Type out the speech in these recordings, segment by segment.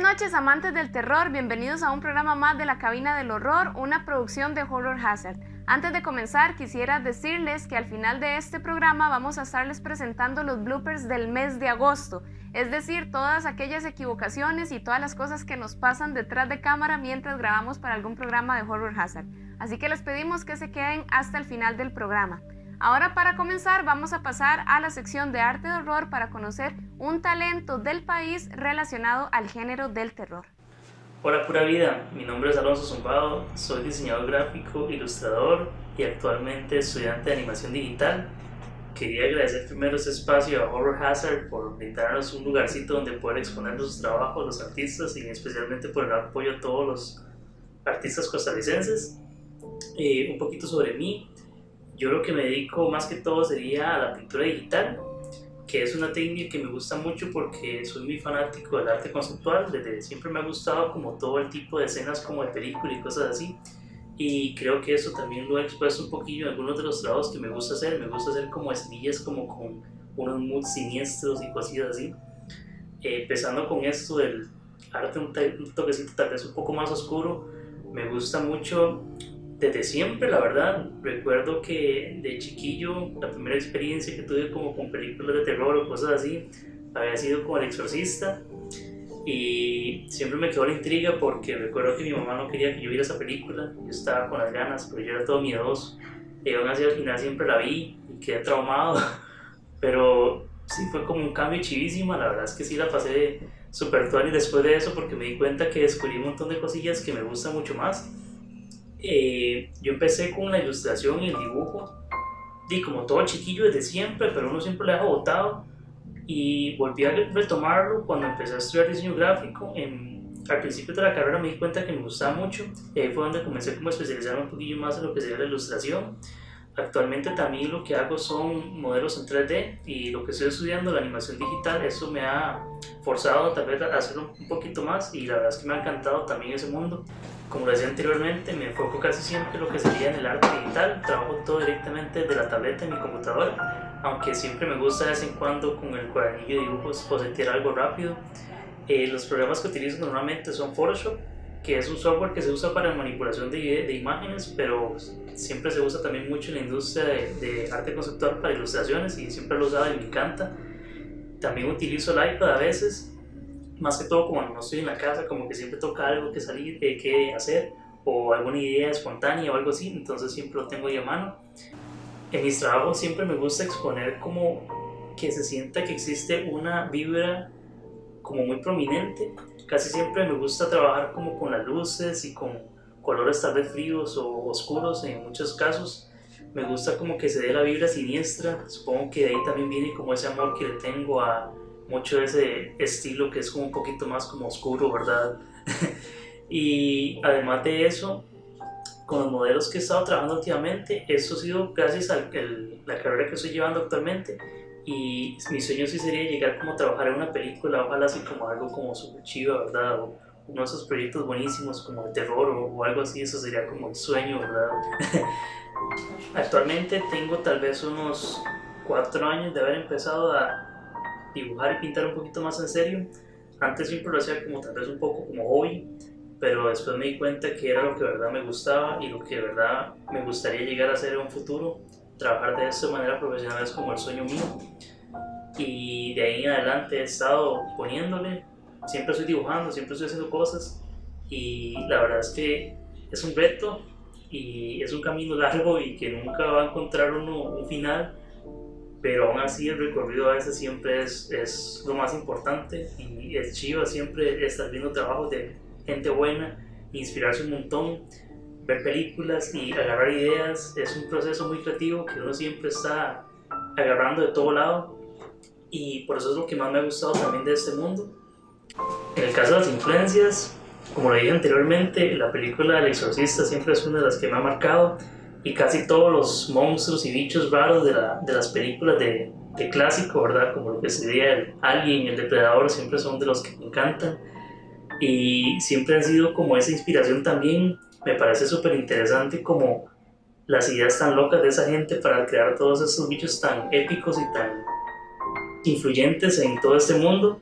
Noches amantes del terror, bienvenidos a un programa más de la Cabina del Horror, una producción de Horror Hazard. Antes de comenzar quisiera decirles que al final de este programa vamos a estarles presentando los bloopers del mes de agosto, es decir, todas aquellas equivocaciones y todas las cosas que nos pasan detrás de cámara mientras grabamos para algún programa de Horror Hazard. Así que les pedimos que se queden hasta el final del programa. Ahora para comenzar vamos a pasar a la sección de arte de horror para conocer un talento del país relacionado al género del terror. Hola pura vida, mi nombre es Alonso Zumbado, soy diseñador gráfico, ilustrador y actualmente estudiante de animación digital. Quería agradecer primero este espacio a Horror Hazard por brindarnos un lugarcito donde poder exponer sus trabajos los artistas y especialmente por el apoyo a todos los artistas costarricenses. Eh, un poquito sobre mí, yo lo que me dedico más que todo sería a la pintura digital, que es una técnica que me gusta mucho porque soy muy fanático del arte conceptual, desde siempre me ha gustado como todo el tipo de escenas como de película y cosas así, y creo que eso también lo he expuesto un poquillo en algunos de los trabajos que me gusta hacer, me gusta hacer como semillas como con unos moods siniestros y cosillas así, eh, empezando con esto del arte un, un toquecito tal vez un poco más oscuro, me gusta mucho desde siempre, la verdad. Recuerdo que de chiquillo, la primera experiencia que tuve como con películas de terror o cosas así, había sido con El Exorcista. Y siempre me quedó la intriga porque recuerdo que mi mamá no quería que yo viera esa película. Yo estaba con las ganas, pero yo era todo miedoso. Y aún así al final siempre la vi y quedé traumado. Pero sí fue como un cambio chivísimo. La verdad es que sí la pasé súper y después de eso porque me di cuenta que descubrí un montón de cosillas que me gustan mucho más eh, yo empecé con la ilustración y el dibujo, y como todo chiquillo desde siempre, pero uno siempre lo deja botado. Y volví a retomarlo cuando empecé a estudiar diseño gráfico. En, al principio de la carrera me di cuenta que me gustaba mucho, y ahí fue donde comencé como a especializarme un poquillo más en lo que sería la ilustración. Actualmente también lo que hago son modelos en 3D y lo que estoy estudiando, la animación digital, eso me ha forzado tal vez a hacerlo un poquito más y la verdad es que me ha encantado también ese mundo. Como decía anteriormente, me enfoco casi siempre en lo que sería en el arte digital, trabajo todo directamente de la tableta en mi computadora, aunque siempre me gusta de vez en cuando con el cuadernillo de dibujos posetear algo rápido. Eh, los programas que utilizo normalmente son Photoshop, que es un software que se usa para manipulación de imágenes, pero siempre se usa también mucho en la industria de, de, arte conceptual para ilustraciones y siempre lo he usado y me encanta. También utilizo el iPad a veces más que todo como no estoy en la casa, como que siempre toca algo que salir, eh, que hacer, o alguna idea espontánea o algo así, entonces siempre lo tengo ahí a mano. En mis trabajos siempre me gusta exponer como que se sienta que existe una vibra como muy prominente. Casi siempre me gusta trabajar como con las luces y con colores tal vez fríos o oscuros en muchos casos. Me gusta como que se dé la vibra siniestra. Supongo que de ahí también viene como ese amor que le tengo a, mucho de ese estilo que es como un poquito más como oscuro, ¿verdad? y además de eso, con los modelos que he estado trabajando últimamente, eso ha sido gracias a la carrera que estoy llevando actualmente. Y mi sueño sí sería llegar como a trabajar en una película, ojalá así como algo como super chido, ¿verdad? O de esos proyectos buenísimos como de terror o, o algo así, eso sería como el sueño, ¿verdad? Actualmente tengo tal vez unos cuatro años de haber empezado a, dibujar y pintar un poquito más en serio. Antes siempre lo hacía como tal vez un poco como hobby, pero después me di cuenta que era lo que de verdad me gustaba y lo que de verdad me gustaría llegar a hacer en un futuro. Trabajar de esta manera profesional es como el sueño mío. Y de ahí en adelante he estado poniéndole, siempre estoy dibujando, siempre estoy haciendo cosas y la verdad es que es un reto y es un camino largo y que nunca va a encontrar uno un final pero aún así el recorrido a veces siempre es, es lo más importante y es chiva siempre estar viendo trabajos de gente buena, inspirarse un montón, ver películas y agarrar ideas, es un proceso muy creativo que uno siempre está agarrando de todo lado y por eso es lo que más me ha gustado también de este mundo. En el caso de las influencias, como lo dije anteriormente, la película El Exorcista siempre es una de las que me ha marcado y casi todos los monstruos y bichos raros de, la, de las películas de, de, clásico, ¿verdad? Como lo que sería el Alien, el Depredador, siempre son de los que me encantan. Y siempre han sido como esa inspiración también. Me parece súper interesante como las ideas tan locas de esa gente para crear todos esos bichos tan épicos y tan influyentes en todo este mundo.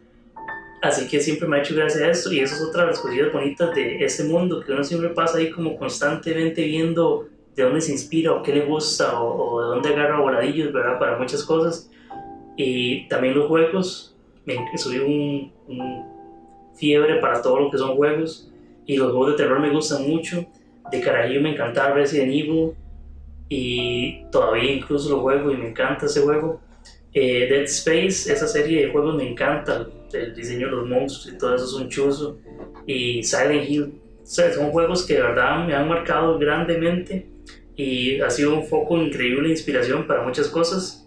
Así que siempre me ha hecho gracia esto y eso es otra de las cosas bonitas de este mundo, que uno siempre pasa ahí como constantemente viendo de dónde se inspira o qué le gusta o, de dónde agarra voladillos, ¿verdad? Para muchas cosas. Y también los juegos, me, soy un, un, fiebre para todo lo que son juegos y los juegos de terror me gustan mucho. De carajillo me encantaba Resident Evil y todavía incluso lo juego y me encanta ese juego. Eh, Dead Space, esa serie de juegos me encanta, el diseño de los monstruos y todo eso es un chuzo. Y Silent Hill, son juegos que de verdad me han marcado grandemente y ha sido un foco increíble de inspiración para muchas cosas.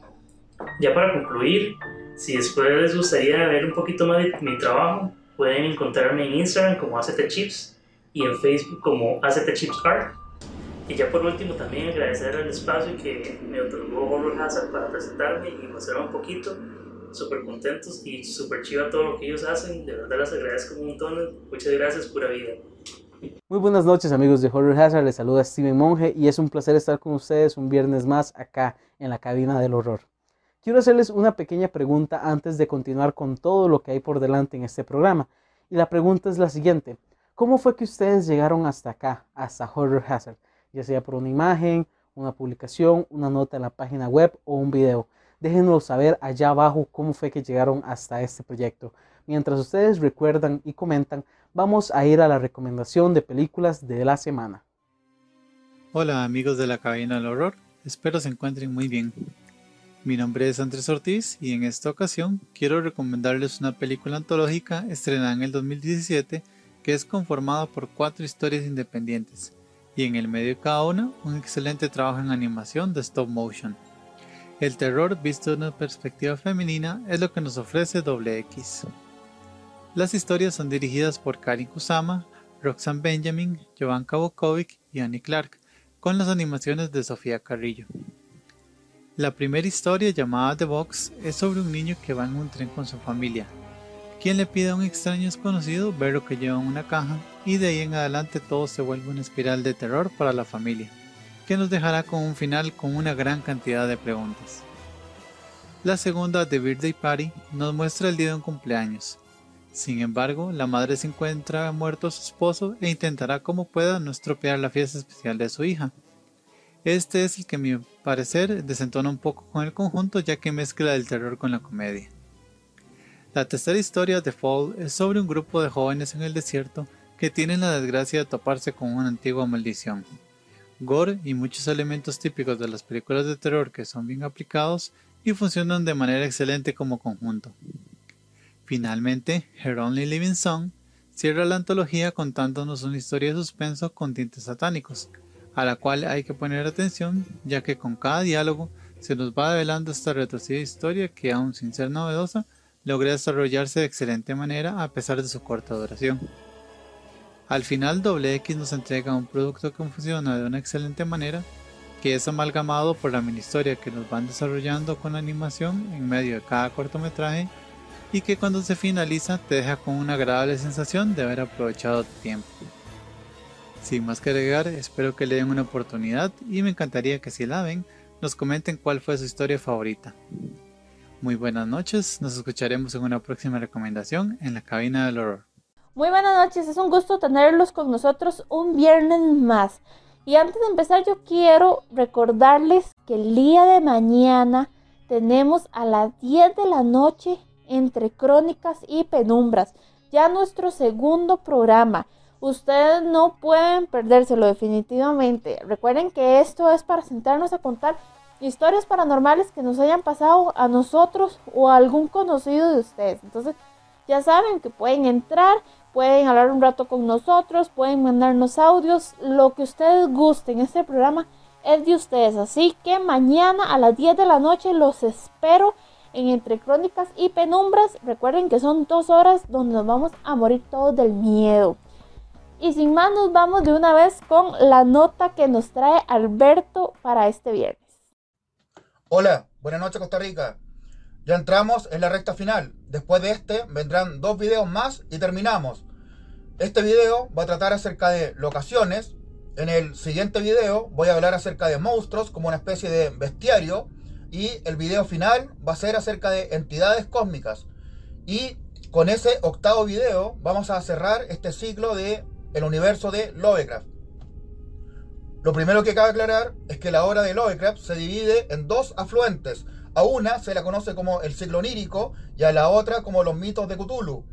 Ya para concluir, si después les gustaría ver un poquito más de mi trabajo, pueden encontrarme en Instagram como AZTChips y en Facebook como AZTChipsArt. Y ya por último también agradecer el espacio que me otorgó Horror Hazard para presentarme y mostrarme un poquito. Súper contentos y súper chiva todo lo que ellos hacen. De verdad les agradezco un montón. Muchas gracias, pura vida. Muy buenas noches amigos de Horror Hazard, les saluda Steven Monge y es un placer estar con ustedes un viernes más acá en la cabina del horror. Quiero hacerles una pequeña pregunta antes de continuar con todo lo que hay por delante en este programa. Y la pregunta es la siguiente. ¿Cómo fue que ustedes llegaron hasta acá, hasta Horror Hazard? Ya sea por una imagen, una publicación, una nota en la página web o un video. Déjenos saber allá abajo cómo fue que llegaron hasta este proyecto. Mientras ustedes recuerdan y comentan, vamos a ir a la recomendación de películas de la semana. Hola amigos de la cabina del horror, espero se encuentren muy bien. Mi nombre es Andrés Ortiz y en esta ocasión quiero recomendarles una película antológica estrenada en el 2017 que es conformada por cuatro historias independientes y en el medio de cada una un excelente trabajo en animación de stop motion. El terror visto de una perspectiva femenina es lo que nos ofrece Doble X. Las historias son dirigidas por Karin Kusama, Roxanne Benjamin, Jovan Kabokovic y Annie Clark, con las animaciones de Sofía Carrillo. La primera historia, llamada The Box, es sobre un niño que va en un tren con su familia, quien le pide a un extraño desconocido ver lo que lleva en una caja, y de ahí en adelante todo se vuelve una espiral de terror para la familia, que nos dejará con un final con una gran cantidad de preguntas. La segunda, The Birthday Party, nos muestra el día de un cumpleaños, sin embargo, la madre se encuentra muerto a su esposo e intentará como pueda no estropear la fiesta especial de su hija. Este es el que a mi parecer desentona un poco con el conjunto ya que mezcla el terror con la comedia. La tercera historia, The Fall, es sobre un grupo de jóvenes en el desierto que tienen la desgracia de toparse con una antigua maldición. Gore y muchos elementos típicos de las películas de terror que son bien aplicados y funcionan de manera excelente como conjunto. Finalmente, Her Only Living Song cierra la antología contándonos una historia de suspenso con tintes satánicos, a la cual hay que poner atención ya que con cada diálogo se nos va develando esta retorcida historia que aun sin ser novedosa logra desarrollarse de excelente manera a pesar de su corta duración. Al final X nos entrega un producto que funciona de una excelente manera que es amalgamado por la mini historia que nos van desarrollando con la animación en medio de cada cortometraje y que cuando se finaliza te deja con una agradable sensación de haber aprovechado tu tiempo. Sin más que agregar, espero que le den una oportunidad y me encantaría que si la ven, nos comenten cuál fue su historia favorita. Muy buenas noches, nos escucharemos en una próxima recomendación en la cabina del horror. Muy buenas noches, es un gusto tenerlos con nosotros un viernes más. Y antes de empezar yo quiero recordarles que el día de mañana tenemos a las 10 de la noche entre crónicas y penumbras. Ya nuestro segundo programa. Ustedes no pueden perdérselo definitivamente. Recuerden que esto es para sentarnos a contar historias paranormales que nos hayan pasado a nosotros o a algún conocido de ustedes. Entonces, ya saben que pueden entrar, pueden hablar un rato con nosotros, pueden mandarnos audios, lo que ustedes gusten. Este programa es de ustedes. Así que mañana a las 10 de la noche los espero en Entre Crónicas y Penumbras. Recuerden que son dos horas donde nos vamos a morir todos del miedo. Y sin más nos vamos de una vez con la nota que nos trae Alberto para este viernes. Hola, buenas noches Costa Rica. Ya entramos en la recta final. Después de este vendrán dos videos más y terminamos. Este video va a tratar acerca de locaciones. En el siguiente video voy a hablar acerca de monstruos como una especie de bestiario y el video final va a ser acerca de entidades cósmicas. Y con ese octavo video vamos a cerrar este ciclo de universo de Lovecraft. Lo primero que cabe aclarar es que la obra de Lovecraft se divide en dos afluentes. A una se la conoce como el ciclo onírico y a la otra como los mitos de Cthulhu.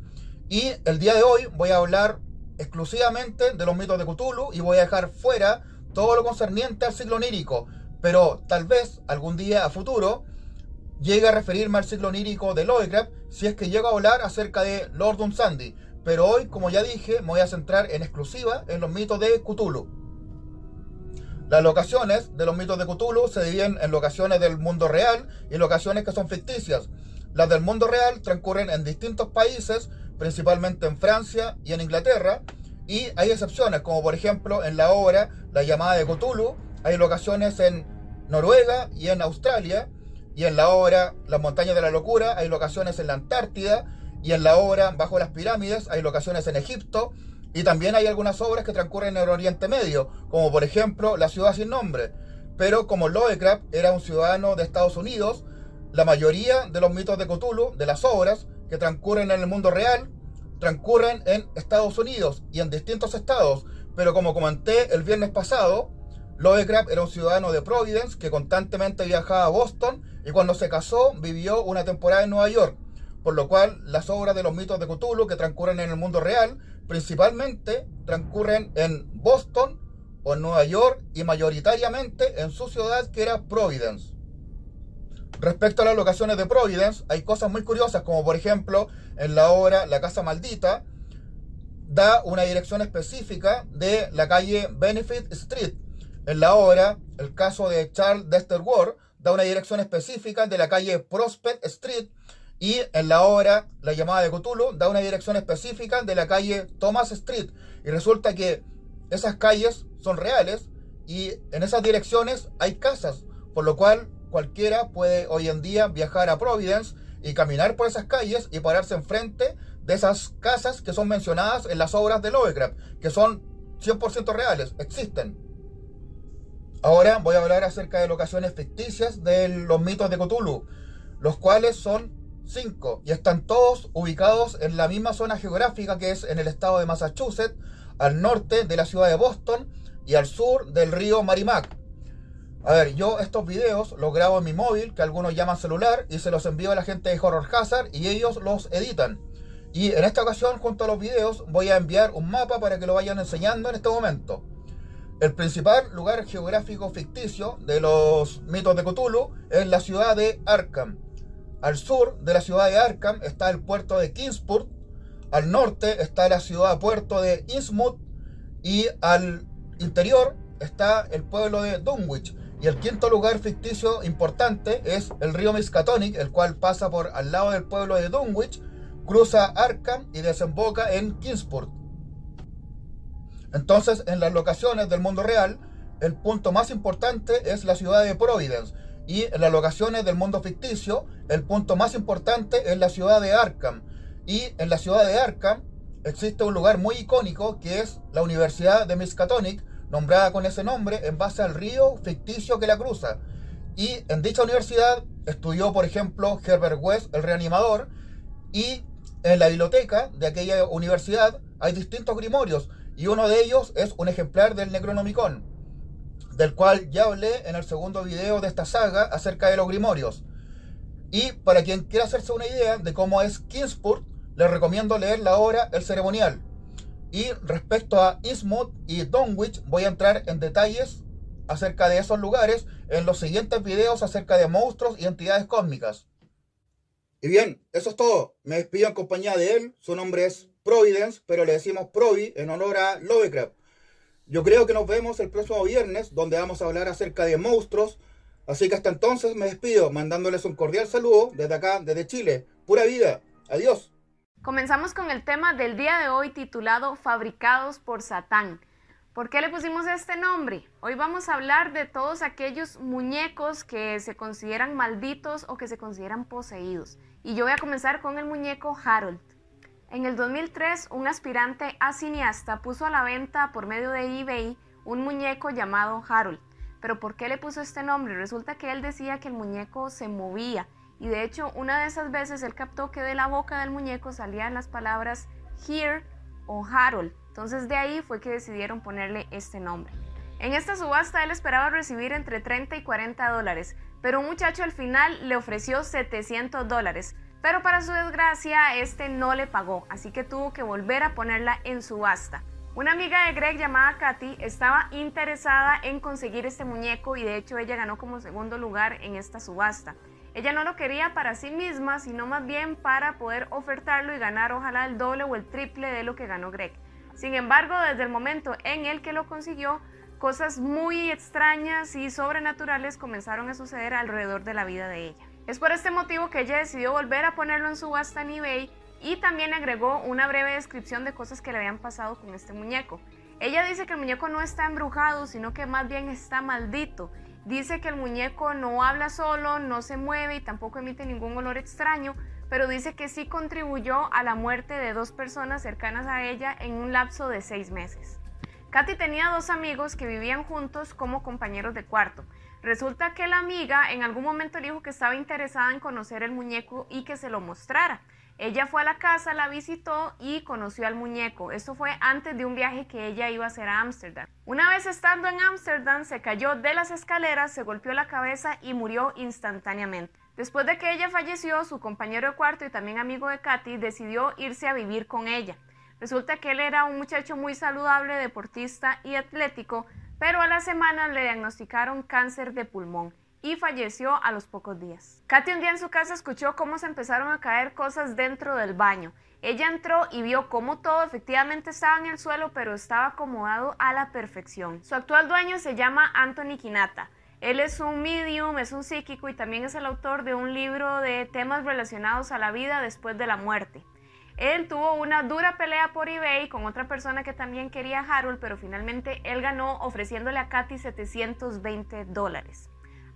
Y el día de hoy voy a hablar exclusivamente de los mitos de Cthulhu y voy a dejar fuera todo lo concerniente al ciclo onírico. Pero tal vez algún día a futuro llegue a referirme al ciclo onírico de Lovecraft si es que llego a hablar acerca de Lord Sandy. Pero hoy, como ya dije, me voy a centrar en exclusiva en los mitos de Cthulhu. Las locaciones de los mitos de Cthulhu se dividen en locaciones del mundo real y locaciones que son ficticias. Las del mundo real transcurren en distintos países, principalmente en Francia y en Inglaterra, y hay excepciones, como por ejemplo en la obra La llamada de Cthulhu, hay locaciones en Noruega y en Australia, y en la obra Las montañas de la locura hay locaciones en la Antártida, y en la obra Bajo las pirámides hay locaciones en Egipto, y también hay algunas obras que transcurren en el Oriente Medio, como por ejemplo La ciudad sin nombre. Pero como Lovecraft era un ciudadano de Estados Unidos, la mayoría de los mitos de Cthulhu, de las obras que transcurren en el mundo real, transcurren en Estados Unidos y en distintos estados. Pero como comenté el viernes pasado, Lovecraft era un ciudadano de Providence que constantemente viajaba a Boston y cuando se casó vivió una temporada en Nueva York. Por lo cual las obras de los mitos de Cthulhu que transcurren en el mundo real principalmente transcurren en Boston o en Nueva York y mayoritariamente en su ciudad que era Providence. Respecto a las locaciones de Providence, hay cosas muy curiosas, como por ejemplo en la obra La Casa Maldita, da una dirección específica de la calle Benefit Street. En la obra, el caso de Charles Dexter Ward, da una dirección específica de la calle Prospect Street y en la obra La llamada de Cthulhu da una dirección específica de la calle Thomas Street. Y resulta que esas calles son reales y en esas direcciones hay casas, por lo cual cualquiera puede hoy en día viajar a Providence y caminar por esas calles y pararse enfrente de esas casas que son mencionadas en las obras de Lovecraft, que son 100% reales, existen. Ahora voy a hablar acerca de locaciones ficticias de los mitos de Cthulhu, los cuales son y están todos ubicados en la misma zona geográfica que es en el estado de Massachusetts, al norte de la ciudad de Boston y al sur del río Marimac. A ver, yo estos videos los grabo en mi móvil, que algunos llaman celular, y se los envío a la gente de Horror Hazard y ellos los editan. Y en esta ocasión, junto a los videos, voy a enviar un mapa para que lo vayan enseñando en este momento. El principal lugar geográfico ficticio de los mitos de Cthulhu es la ciudad de Arkham. Al sur de la ciudad de Arkham está el puerto de Kingsport, al norte está la ciudad puerto de Innsmouth y al interior está el pueblo de Dunwich. Y el quinto lugar ficticio importante es el río Miskatonic, el cual pasa por al lado del pueblo de Dunwich, cruza Arkham y desemboca en Kingsport. Entonces, en las locaciones del mundo real, el punto más importante es la ciudad de Providence, y en las locaciones del mundo ficticio, el punto más importante es la ciudad de Arkham. Y en la ciudad de Arkham existe un lugar muy icónico que es la Universidad de Miskatonic, nombrada con ese nombre en base al río ficticio que la cruza. Y en dicha universidad estudió, por ejemplo, Herbert West, el reanimador, y en la biblioteca de aquella universidad hay distintos grimorios, y uno de ellos es un ejemplar del Necronomicon del cual ya hablé en el segundo video de esta saga acerca de los grimorios. Y para quien quiera hacerse una idea de cómo es Kingsport, les recomiendo leer la obra El Ceremonial. Y respecto a Innsmouth y Dunwich, voy a entrar en detalles acerca de esos lugares en los siguientes videos acerca de monstruos y entidades cósmicas. Y bien, eso es todo. Me despido en compañía de él. Su nombre es Providence, pero le decimos Provi en honor a Lovecraft. Yo creo que nos vemos el próximo viernes, donde vamos a hablar acerca de monstruos. Así que hasta entonces me despido, mandándoles un cordial saludo desde acá, desde Chile. Pura vida. Adiós. Comenzamos con el tema del día de hoy titulado Fabricados por Satán. ¿Por qué le pusimos este nombre? Hoy vamos a hablar de todos aquellos muñecos que se consideran malditos o que se consideran poseídos. Y yo voy a comenzar con el muñeco Harold. En el 2003, un aspirante a cineasta puso a la venta por medio de eBay un muñeco llamado Harold. Pero ¿por qué le puso este nombre? Resulta que él decía que el muñeco se movía y de hecho una de esas veces él captó que de la boca del muñeco salían las palabras Here o Harold. Entonces de ahí fue que decidieron ponerle este nombre. En esta subasta él esperaba recibir entre 30 y 40 dólares, pero un muchacho al final le ofreció 700 dólares. Pero para su desgracia, este no le pagó, así que tuvo que volver a ponerla en subasta. Una amiga de Greg llamada Katy estaba interesada en conseguir este muñeco y de hecho ella ganó como segundo lugar en esta subasta. Ella no lo quería para sí misma, sino más bien para poder ofertarlo y ganar ojalá el doble o el triple de lo que ganó Greg. Sin embargo, desde el momento en el que lo consiguió, cosas muy extrañas y sobrenaturales comenzaron a suceder alrededor de la vida de ella. Es por este motivo que ella decidió volver a ponerlo en subasta en eBay y también agregó una breve descripción de cosas que le habían pasado con este muñeco. Ella dice que el muñeco no está embrujado, sino que más bien está maldito. Dice que el muñeco no habla solo, no se mueve y tampoco emite ningún olor extraño, pero dice que sí contribuyó a la muerte de dos personas cercanas a ella en un lapso de seis meses. Katy tenía dos amigos que vivían juntos como compañeros de cuarto. Resulta que la amiga en algún momento le dijo que estaba interesada en conocer el muñeco y que se lo mostrara. Ella fue a la casa, la visitó y conoció al muñeco. Esto fue antes de un viaje que ella iba a hacer a Ámsterdam. Una vez estando en Ámsterdam, se cayó de las escaleras, se golpeó la cabeza y murió instantáneamente. Después de que ella falleció, su compañero de cuarto y también amigo de Katy decidió irse a vivir con ella. Resulta que él era un muchacho muy saludable, deportista y atlético, pero a la semana le diagnosticaron cáncer de pulmón y falleció a los pocos días. Katy un día en su casa escuchó cómo se empezaron a caer cosas dentro del baño. Ella entró y vio cómo todo efectivamente estaba en el suelo, pero estaba acomodado a la perfección. Su actual dueño se llama Anthony Kinata. Él es un medium, es un psíquico y también es el autor de un libro de temas relacionados a la vida después de la muerte. Él tuvo una dura pelea por eBay con otra persona que también quería a Harold, pero finalmente él ganó ofreciéndole a Katy 720 dólares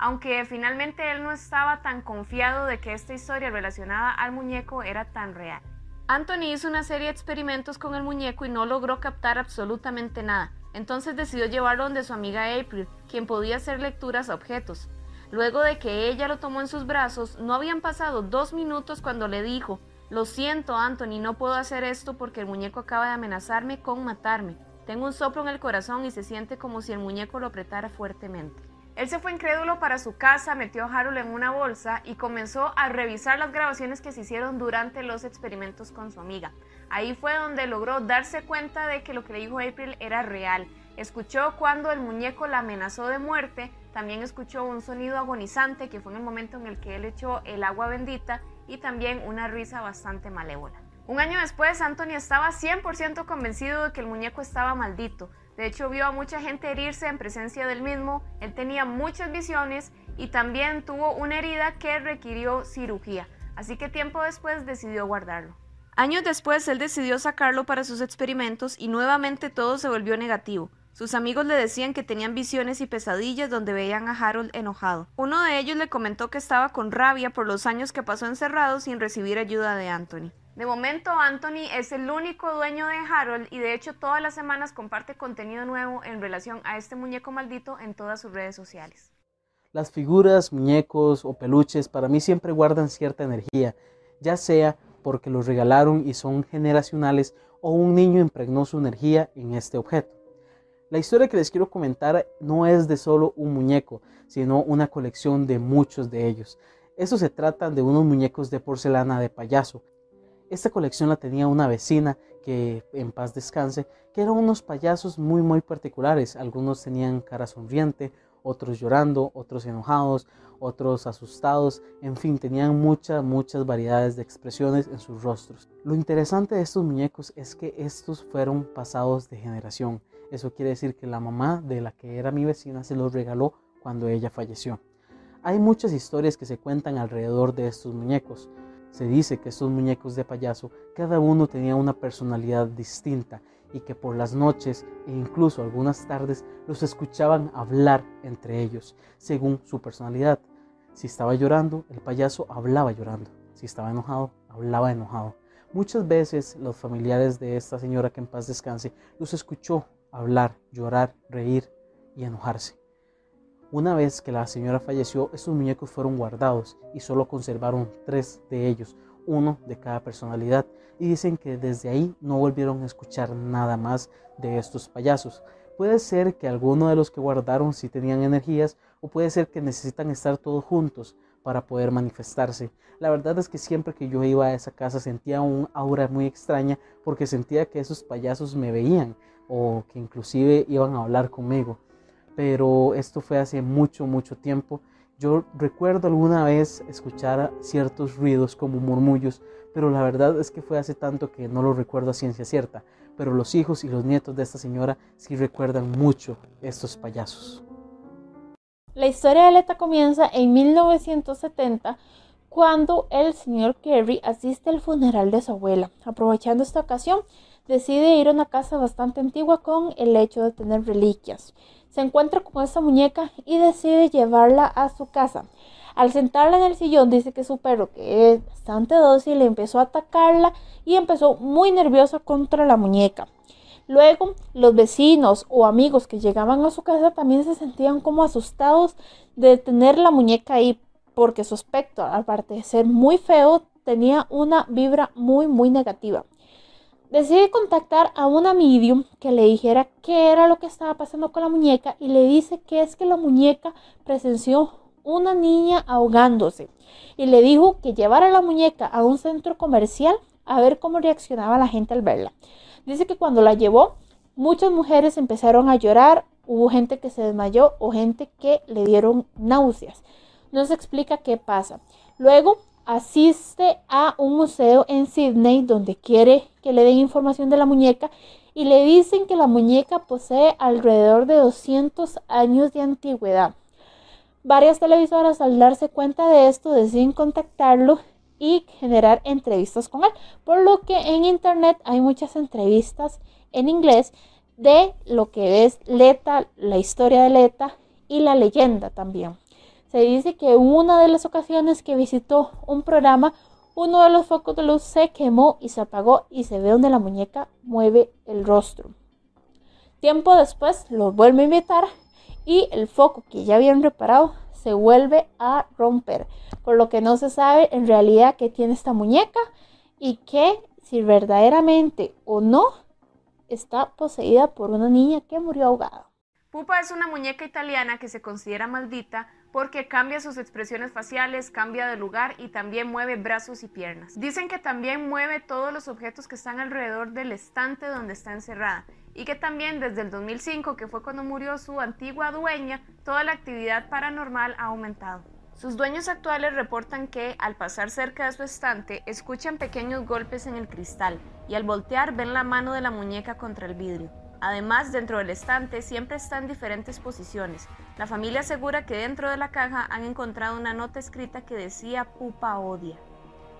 aunque finalmente él no estaba tan confiado de que esta historia relacionada al muñeco era tan real. Anthony hizo una serie de experimentos con el muñeco y no logró captar absolutamente nada, entonces decidió llevarlo donde su amiga April, quien podía hacer lecturas a objetos. Luego de que ella lo tomó en sus brazos, no habían pasado dos minutos cuando le dijo, lo siento Anthony, no puedo hacer esto porque el muñeco acaba de amenazarme con matarme. Tengo un soplo en el corazón y se siente como si el muñeco lo apretara fuertemente. Él se fue incrédulo para su casa, metió a Harold en una bolsa y comenzó a revisar las grabaciones que se hicieron durante los experimentos con su amiga. Ahí fue donde logró darse cuenta de que lo que le dijo April era real. Escuchó cuando el muñeco la amenazó de muerte, también escuchó un sonido agonizante que fue en el momento en el que él echó el agua bendita y también una risa bastante malévola. Un año después, Anthony estaba 100% convencido de que el muñeco estaba maldito. De hecho, vio a mucha gente herirse en presencia del mismo, él tenía muchas visiones y también tuvo una herida que requirió cirugía, así que tiempo después decidió guardarlo. Años después, él decidió sacarlo para sus experimentos y nuevamente todo se volvió negativo. Sus amigos le decían que tenían visiones y pesadillas donde veían a Harold enojado. Uno de ellos le comentó que estaba con rabia por los años que pasó encerrado sin recibir ayuda de Anthony. De momento, Anthony es el único dueño de Harold y de hecho todas las semanas comparte contenido nuevo en relación a este muñeco maldito en todas sus redes sociales. Las figuras, muñecos o peluches para mí siempre guardan cierta energía, ya sea porque los regalaron y son generacionales o un niño impregnó su energía en este objeto. La historia que les quiero comentar no es de solo un muñeco, sino una colección de muchos de ellos. Eso se trata de unos muñecos de porcelana de payaso, esta colección la tenía una vecina que en paz descanse, que eran unos payasos muy muy particulares. Algunos tenían cara sonriente, otros llorando, otros enojados, otros asustados, en fin, tenían muchas, muchas variedades de expresiones en sus rostros. Lo interesante de estos muñecos es que estos fueron pasados de generación. Eso quiere decir que la mamá de la que era mi vecina se los regaló cuando ella falleció. Hay muchas historias que se cuentan alrededor de estos muñecos. Se dice que estos muñecos de payaso, cada uno tenía una personalidad distinta y que por las noches e incluso algunas tardes los escuchaban hablar entre ellos, según su personalidad. Si estaba llorando, el payaso hablaba llorando. Si estaba enojado, hablaba enojado. Muchas veces los familiares de esta señora que en paz descanse los escuchó hablar, llorar, reír y enojarse. Una vez que la señora falleció, estos muñecos fueron guardados y solo conservaron tres de ellos, uno de cada personalidad, y dicen que desde ahí no volvieron a escuchar nada más de estos payasos. Puede ser que alguno de los que guardaron sí tenían energías o puede ser que necesitan estar todos juntos para poder manifestarse. La verdad es que siempre que yo iba a esa casa sentía un aura muy extraña porque sentía que esos payasos me veían o que inclusive iban a hablar conmigo. Pero esto fue hace mucho, mucho tiempo. Yo recuerdo alguna vez escuchar ciertos ruidos como murmullos, pero la verdad es que fue hace tanto que no lo recuerdo a ciencia cierta. Pero los hijos y los nietos de esta señora sí recuerdan mucho estos payasos. La historia de Leta comienza en 1970 cuando el señor Kerry asiste al funeral de su abuela. Aprovechando esta ocasión, decide ir a una casa bastante antigua con el hecho de tener reliquias. Se encuentra con esta muñeca y decide llevarla a su casa. Al sentarla en el sillón dice que su perro, que es bastante dócil, empezó a atacarla y empezó muy nervioso contra la muñeca. Luego, los vecinos o amigos que llegaban a su casa también se sentían como asustados de tener la muñeca ahí, porque su aspecto, aparte de ser muy feo, tenía una vibra muy, muy negativa. Decide contactar a una medium que le dijera qué era lo que estaba pasando con la muñeca y le dice que es que la muñeca presenció una niña ahogándose y le dijo que llevara la muñeca a un centro comercial a ver cómo reaccionaba la gente al verla. Dice que cuando la llevó, muchas mujeres empezaron a llorar, hubo gente que se desmayó o gente que le dieron náuseas. No se explica qué pasa. Luego asiste a un museo en Sydney donde quiere que le den información de la muñeca y le dicen que la muñeca posee alrededor de 200 años de antigüedad. Varias televisoras al darse cuenta de esto deciden contactarlo y generar entrevistas con él. Por lo que en internet hay muchas entrevistas en inglés de lo que es Leta, la historia de Leta y la leyenda también. Se dice que en una de las ocasiones que visitó un programa, uno de los focos de luz se quemó y se apagó y se ve donde la muñeca mueve el rostro. Tiempo después lo vuelve a invitar y el foco que ya habían reparado se vuelve a romper, por lo que no se sabe en realidad qué tiene esta muñeca y que si verdaderamente o no está poseída por una niña que murió ahogada. Pupa es una muñeca italiana que se considera maldita porque cambia sus expresiones faciales, cambia de lugar y también mueve brazos y piernas. Dicen que también mueve todos los objetos que están alrededor del estante donde está encerrada y que también desde el 2005, que fue cuando murió su antigua dueña, toda la actividad paranormal ha aumentado. Sus dueños actuales reportan que, al pasar cerca de su estante, escuchan pequeños golpes en el cristal y al voltear ven la mano de la muñeca contra el vidrio. Además, dentro del estante siempre está en diferentes posiciones. La familia asegura que dentro de la caja han encontrado una nota escrita que decía Pupa odia.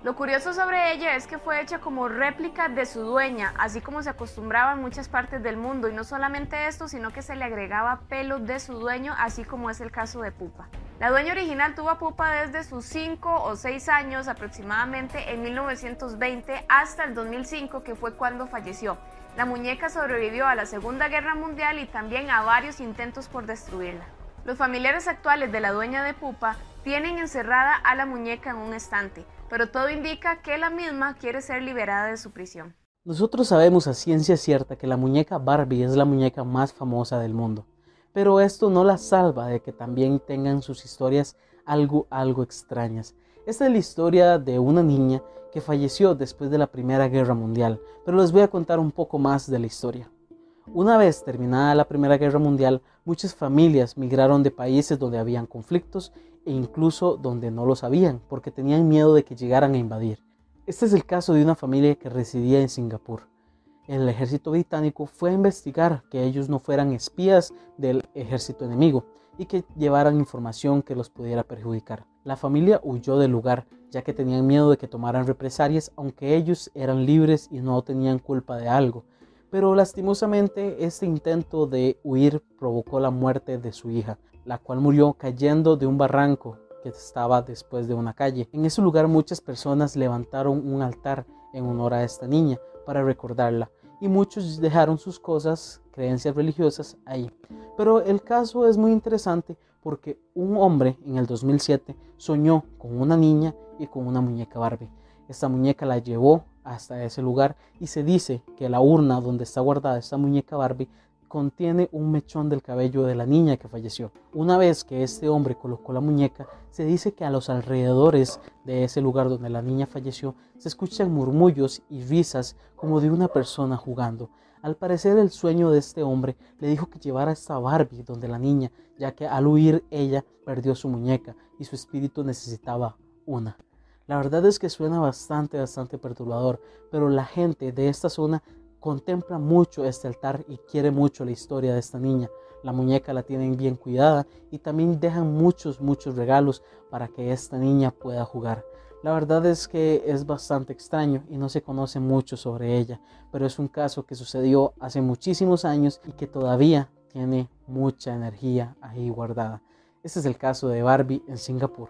Lo curioso sobre ella es que fue hecha como réplica de su dueña, así como se acostumbraba en muchas partes del mundo, y no solamente esto, sino que se le agregaba pelo de su dueño, así como es el caso de Pupa. La dueña original tuvo a Pupa desde sus 5 o 6 años aproximadamente en 1920 hasta el 2005, que fue cuando falleció. La muñeca sobrevivió a la Segunda Guerra Mundial y también a varios intentos por destruirla. Los familiares actuales de la dueña de Pupa tienen encerrada a la muñeca en un estante, pero todo indica que la misma quiere ser liberada de su prisión. Nosotros sabemos a ciencia cierta que la muñeca Barbie es la muñeca más famosa del mundo, pero esto no la salva de que también tengan sus historias algo, algo extrañas. Esta es la historia de una niña que falleció después de la Primera Guerra Mundial, pero les voy a contar un poco más de la historia. Una vez terminada la Primera Guerra Mundial, muchas familias migraron de países donde habían conflictos e incluso donde no los habían, porque tenían miedo de que llegaran a invadir. Este es el caso de una familia que residía en Singapur. El ejército británico fue a investigar que ellos no fueran espías del ejército enemigo y que llevaran información que los pudiera perjudicar. La familia huyó del lugar ya que tenían miedo de que tomaran represalias aunque ellos eran libres y no tenían culpa de algo. Pero lastimosamente este intento de huir provocó la muerte de su hija, la cual murió cayendo de un barranco que estaba después de una calle. En ese lugar muchas personas levantaron un altar en honor a esta niña para recordarla y muchos dejaron sus cosas, creencias religiosas ahí. Pero el caso es muy interesante porque un hombre en el 2007 soñó con una niña y con una muñeca Barbie. Esta muñeca la llevó hasta ese lugar y se dice que la urna donde está guardada esta muñeca Barbie contiene un mechón del cabello de la niña que falleció. Una vez que este hombre colocó la muñeca, se dice que a los alrededores de ese lugar donde la niña falleció se escuchan murmullos y risas como de una persona jugando. Al parecer el sueño de este hombre le dijo que llevara esta Barbie donde la niña, ya que al huir ella perdió su muñeca y su espíritu necesitaba una. La verdad es que suena bastante, bastante perturbador, pero la gente de esta zona contempla mucho este altar y quiere mucho la historia de esta niña. La muñeca la tienen bien cuidada y también dejan muchos, muchos regalos para que esta niña pueda jugar. La verdad es que es bastante extraño y no se conoce mucho sobre ella, pero es un caso que sucedió hace muchísimos años y que todavía tiene mucha energía ahí guardada. Este es el caso de Barbie en Singapur.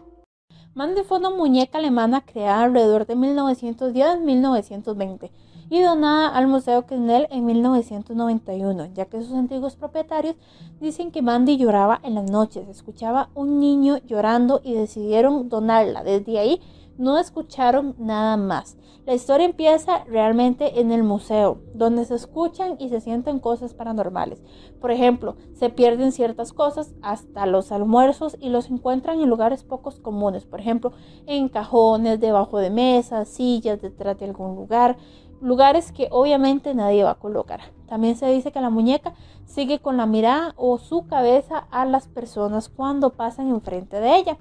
Mandy fue una muñeca alemana creada alrededor de 1910-1920 y donada al Museo Knell en 1991, ya que sus antiguos propietarios dicen que Mandy lloraba en las noches, escuchaba un niño llorando y decidieron donarla. Desde ahí no escucharon nada más. La historia empieza realmente en el museo, donde se escuchan y se sienten cosas paranormales. Por ejemplo, se pierden ciertas cosas hasta los almuerzos y los encuentran en lugares pocos comunes. Por ejemplo, en cajones, debajo de mesas, sillas, detrás de algún lugar. Lugares que obviamente nadie va a colocar. También se dice que la muñeca sigue con la mirada o su cabeza a las personas cuando pasan enfrente de ella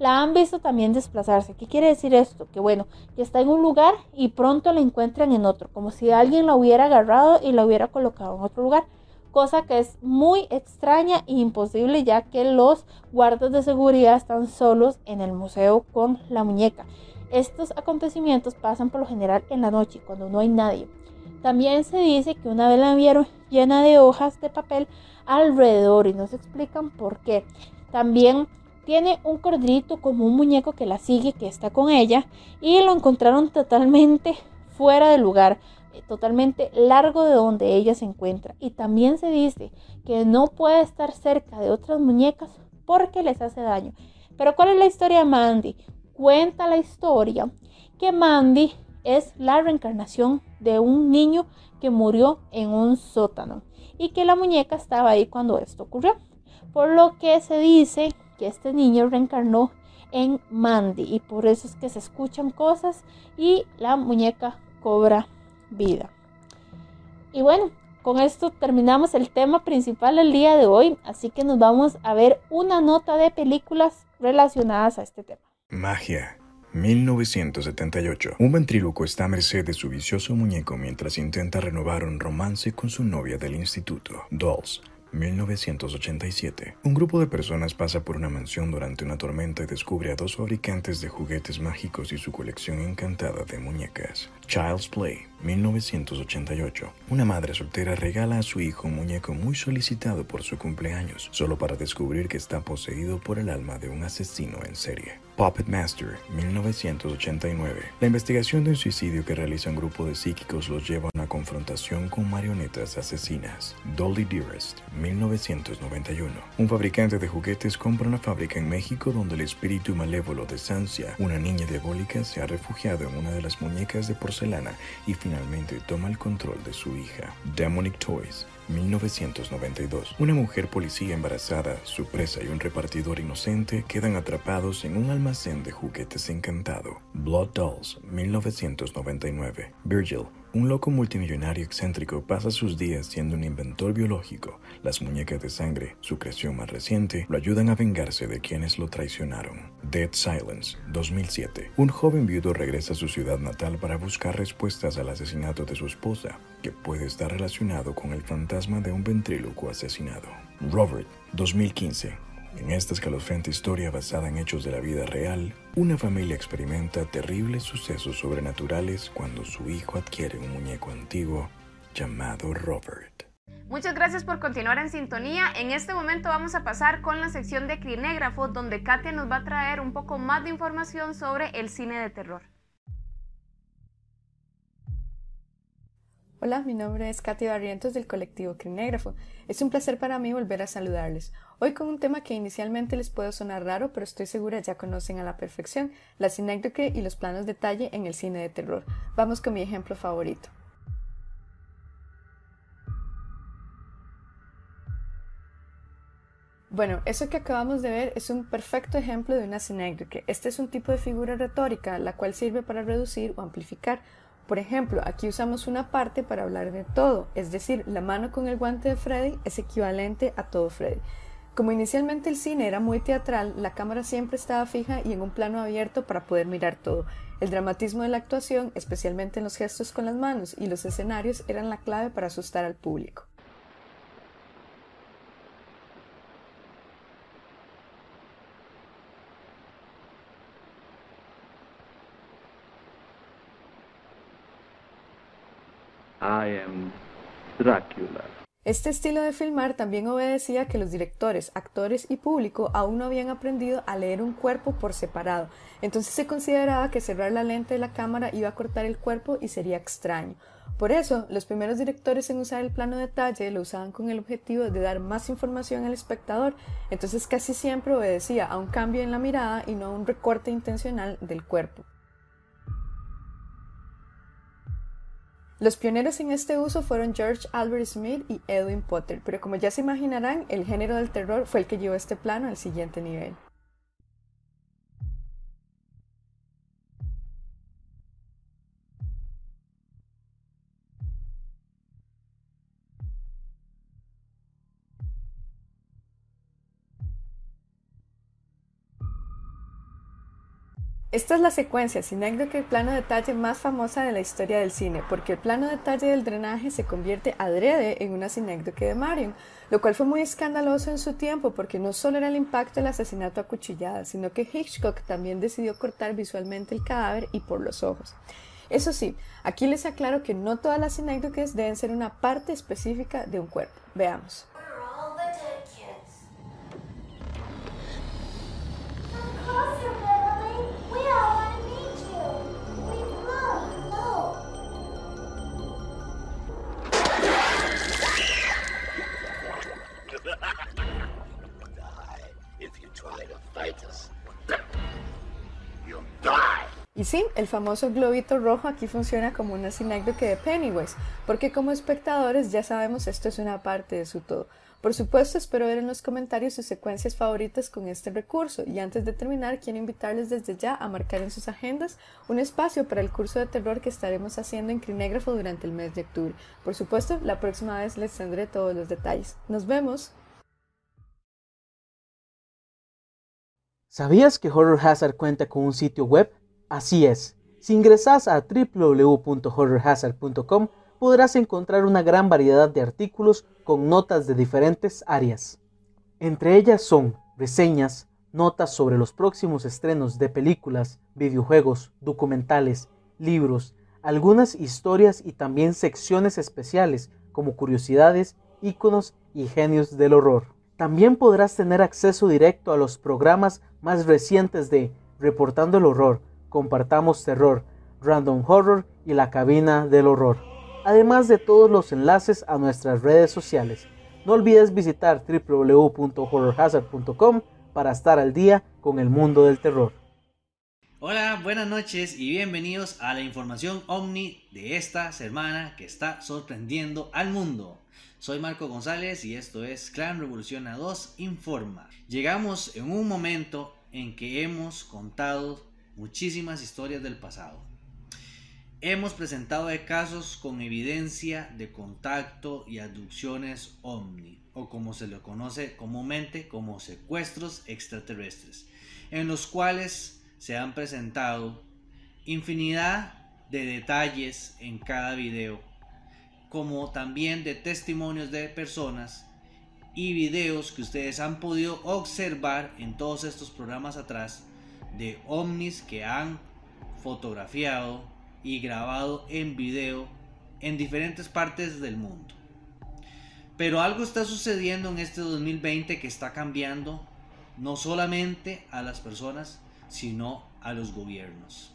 la han visto también desplazarse. ¿Qué quiere decir esto? Que bueno, que está en un lugar y pronto la encuentran en otro, como si alguien la hubiera agarrado y la hubiera colocado en otro lugar. Cosa que es muy extraña e imposible ya que los guardas de seguridad están solos en el museo con la muñeca. Estos acontecimientos pasan por lo general en la noche, cuando no hay nadie. También se dice que una vez la vieron llena de hojas de papel alrededor y no se explican por qué. También tiene un corderito como un muñeco que la sigue, que está con ella, y lo encontraron totalmente fuera del lugar, eh, totalmente largo de donde ella se encuentra. Y también se dice que no puede estar cerca de otras muñecas porque les hace daño. Pero ¿cuál es la historia de Mandy? Cuenta la historia que Mandy es la reencarnación de un niño que murió en un sótano y que la muñeca estaba ahí cuando esto ocurrió. Por lo que se dice que este niño reencarnó en Mandy y por eso es que se escuchan cosas y la muñeca cobra vida. Y bueno, con esto terminamos el tema principal del día de hoy, así que nos vamos a ver una nota de películas relacionadas a este tema. Magia. 1978. Un ventríloco está a merced de su vicioso muñeco mientras intenta renovar un romance con su novia del instituto. Dolls. 1987. Un grupo de personas pasa por una mansión durante una tormenta y descubre a dos fabricantes de juguetes mágicos y su colección encantada de muñecas. Child's Play, 1988. Una madre soltera regala a su hijo un muñeco muy solicitado por su cumpleaños, solo para descubrir que está poseído por el alma de un asesino en serie. Puppet Master, 1989. La investigación de un suicidio que realiza un grupo de psíquicos los lleva a una confrontación con marionetas asesinas. Dolly Dearest, 1991. Un fabricante de juguetes compra una fábrica en México donde el espíritu malévolo de Sancia, una niña diabólica, se ha refugiado en una de las muñecas de porcelana y finalmente toma el control de su hija. Demonic Toys, 1992. Una mujer policía embarazada, su presa y un repartidor inocente quedan atrapados en un almacén de juguetes encantado. Blood Dolls, 1999. Virgil, un loco multimillonario excéntrico pasa sus días siendo un inventor biológico. Las muñecas de sangre, su creación más reciente, lo ayudan a vengarse de quienes lo traicionaron. Dead Silence, 2007. Un joven viudo regresa a su ciudad natal para buscar respuestas al asesinato de su esposa, que puede estar relacionado con el fantasma de un ventríloco asesinado. Robert, 2015. En esta escalofriante historia basada en hechos de la vida real, una familia experimenta terribles sucesos sobrenaturales cuando su hijo adquiere un muñeco antiguo llamado Robert. Muchas gracias por continuar en sintonía. En este momento vamos a pasar con la sección de Crinégrafo, donde Katia nos va a traer un poco más de información sobre el cine de terror. Hola, mi nombre es Katy Barrientos del colectivo Crinégrafo. Es un placer para mí volver a saludarles. Hoy con un tema que inicialmente les puede sonar raro, pero estoy segura ya conocen a la perfección, la sinécdoque y los planos detalle en el cine de terror. Vamos con mi ejemplo favorito. Bueno, eso que acabamos de ver es un perfecto ejemplo de una sinécdoque. Este es un tipo de figura retórica, la cual sirve para reducir o amplificar por ejemplo, aquí usamos una parte para hablar de todo, es decir, la mano con el guante de Freddy es equivalente a todo Freddy. Como inicialmente el cine era muy teatral, la cámara siempre estaba fija y en un plano abierto para poder mirar todo. El dramatismo de la actuación, especialmente en los gestos con las manos y los escenarios, eran la clave para asustar al público. Este estilo de filmar también obedecía que los directores, actores y público aún no habían aprendido a leer un cuerpo por separado, entonces se consideraba que cerrar la lente de la cámara iba a cortar el cuerpo y sería extraño. Por eso, los primeros directores en usar el plano detalle lo usaban con el objetivo de dar más información al espectador, entonces casi siempre obedecía a un cambio en la mirada y no a un recorte intencional del cuerpo. Los pioneros en este uso fueron George Albert Smith y Edwin Potter, pero como ya se imaginarán, el género del terror fue el que llevó este plano al siguiente nivel. Esta es la secuencia que el plano detalle más famosa de la historia del cine, porque el plano detalle del drenaje se convierte adrede en una sinécdoque de Marion, lo cual fue muy escandaloso en su tiempo porque no solo era el impacto del asesinato a cuchillada, sino que Hitchcock también decidió cortar visualmente el cadáver y por los ojos. Eso sí, aquí les aclaro que no todas las sinécdoques deben ser una parte específica de un cuerpo. Veamos. Y sí, el famoso globito rojo aquí funciona como una sinécdoque de Pennywise, porque como espectadores ya sabemos esto es una parte de su todo. Por supuesto, espero ver en los comentarios sus secuencias favoritas con este recurso y antes de terminar quiero invitarles desde ya a marcar en sus agendas un espacio para el curso de terror que estaremos haciendo en Crinégrafo durante el mes de octubre. Por supuesto, la próxima vez les tendré todos los detalles. Nos vemos. ¿Sabías que Horror Hazard cuenta con un sitio web? Así es, si ingresas a www.horrorhazard.com podrás encontrar una gran variedad de artículos con notas de diferentes áreas. Entre ellas son reseñas, notas sobre los próximos estrenos de películas, videojuegos, documentales, libros, algunas historias y también secciones especiales como curiosidades, íconos y genios del horror. También podrás tener acceso directo a los programas más recientes de Reportando el Horror, Compartamos Terror, Random Horror y la Cabina del Horror, además de todos los enlaces a nuestras redes sociales. No olvides visitar www.horrorhazard.com para estar al día con el mundo del terror. Hola, buenas noches y bienvenidos a la información Omni de esta semana que está sorprendiendo al mundo. Soy Marco González y esto es Clan Revolución A2 Informa. Llegamos en un momento en que hemos contado muchísimas historias del pasado. Hemos presentado casos con evidencia de contacto y abducciones ovni, o como se le conoce comúnmente como secuestros extraterrestres, en los cuales se han presentado infinidad de detalles en cada video, como también de testimonios de personas y videos que ustedes han podido observar en todos estos programas atrás de ovnis que han fotografiado y grabado en video en diferentes partes del mundo. Pero algo está sucediendo en este 2020 que está cambiando no solamente a las personas, sino a los gobiernos.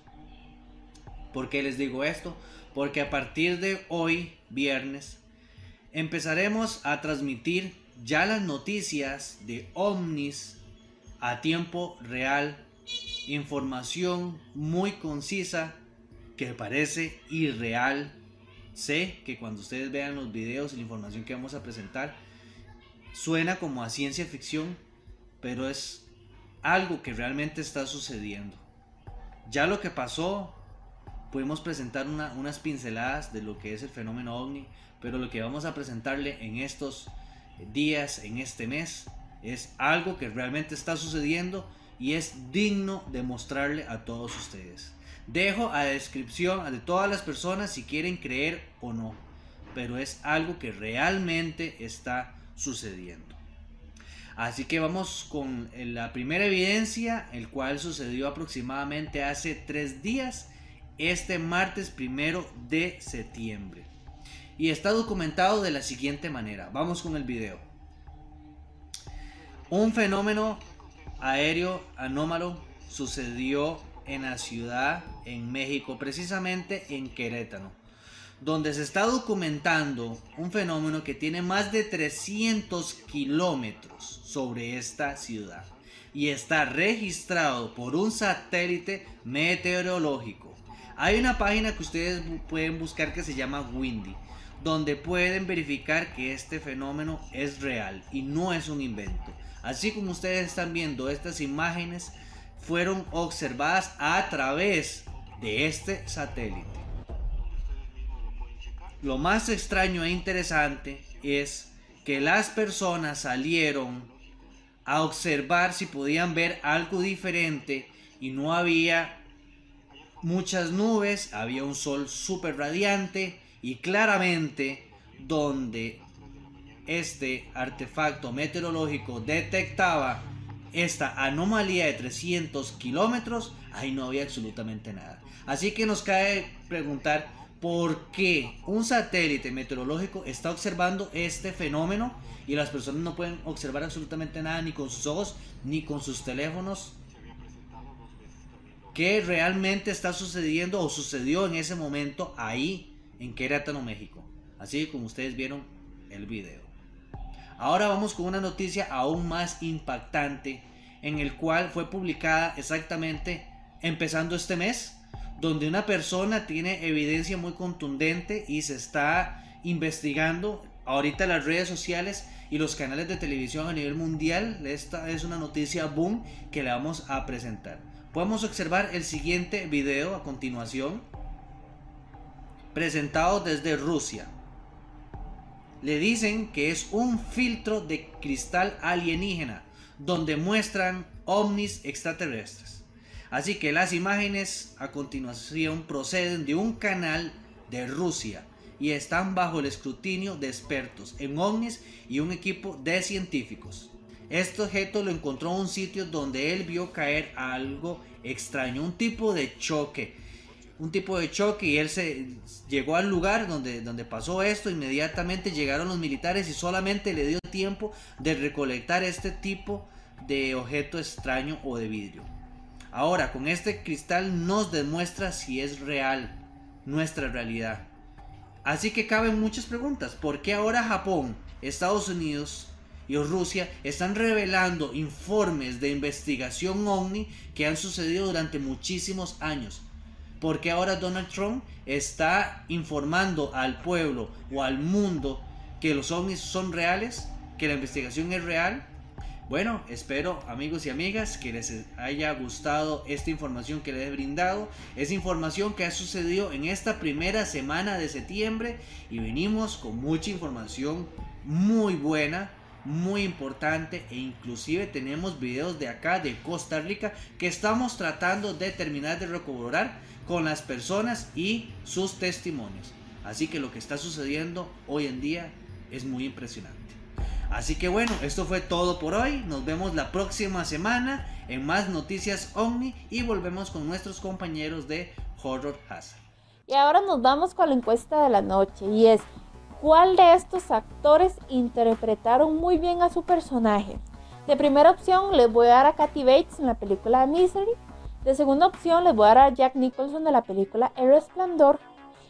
¿Por qué les digo esto? Porque a partir de hoy, viernes, empezaremos a transmitir ya las noticias de ovnis a tiempo real, información muy concisa que parece irreal. Sé que cuando ustedes vean los videos y la información que vamos a presentar, suena como a ciencia ficción, pero es algo que realmente está sucediendo. Ya lo que pasó, pudimos presentar unas pinceladas de lo que es el fenómeno ovni, pero lo que vamos a presentarle en estos días, en este mes, es algo que realmente está sucediendo y es digno de mostrarle a todos ustedes. Dejo a descripción de todas las personas si quieren creer o no, pero es algo que realmente está sucediendo. Así que vamos con la primera evidencia, el cual sucedió aproximadamente hace tres días, este martes primero de septiembre. Y está documentado de la siguiente manera. Vamos con el video. Un fenómeno aéreo anómalo sucedió en la ciudad, en México, precisamente en Querétaro, donde se está documentando un fenómeno que tiene más de 300 kilómetros sobre esta ciudad y está registrado por un satélite meteorológico. Hay una página que ustedes pueden buscar que se llama Windy, donde pueden verificar que este fenómeno es real y no es un invento. Así como ustedes están viendo estas imágenes, fueron observadas a través de este satélite. Lo más extraño e interesante es que las personas salieron a observar si podían ver algo diferente y no había muchas nubes, había un sol súper radiante y claramente donde este artefacto meteorológico detectaba esta anomalía de 300 kilómetros, ahí no había absolutamente nada. Así que nos cae preguntar por qué un satélite meteorológico está observando este fenómeno y las personas no pueden observar absolutamente nada ni con sus ojos ni con sus teléfonos. ¿Qué realmente está sucediendo o sucedió en ese momento ahí en Querétaro, México? Así como ustedes vieron el video. Ahora vamos con una noticia aún más impactante en el cual fue publicada exactamente empezando este mes, donde una persona tiene evidencia muy contundente y se está investigando ahorita las redes sociales y los canales de televisión a nivel mundial. Esta es una noticia boom que le vamos a presentar. Podemos observar el siguiente video a continuación, presentado desde Rusia le dicen que es un filtro de cristal alienígena donde muestran ovnis extraterrestres. Así que las imágenes a continuación proceden de un canal de Rusia y están bajo el escrutinio de expertos en ovnis y un equipo de científicos. Este objeto lo encontró en un sitio donde él vio caer algo extraño, un tipo de choque un tipo de choque y él se llegó al lugar donde, donde pasó esto, inmediatamente llegaron los militares y solamente le dio tiempo de recolectar este tipo de objeto extraño o de vidrio. Ahora, con este cristal nos demuestra si es real nuestra realidad. Así que caben muchas preguntas. ¿Por qué ahora Japón, Estados Unidos y Rusia están revelando informes de investigación ovni que han sucedido durante muchísimos años? Porque ahora Donald Trump está informando al pueblo o al mundo que los ovnis son reales, que la investigación es real. Bueno, espero amigos y amigas que les haya gustado esta información que les he brindado. Es información que ha sucedido en esta primera semana de septiembre y venimos con mucha información muy buena muy importante e inclusive tenemos videos de acá de Costa Rica que estamos tratando de terminar de recorroborar con las personas y sus testimonios. Así que lo que está sucediendo hoy en día es muy impresionante. Así que bueno, esto fue todo por hoy. Nos vemos la próxima semana en más noticias Omni y volvemos con nuestros compañeros de Horror Hazard. Y ahora nos vamos con la encuesta de la noche y es ¿Cuál de estos actores interpretaron muy bien a su personaje? De primera opción les voy a dar a Kathy Bates en la película Misery. De segunda opción les voy a dar a Jack Nicholson de la película El Resplandor.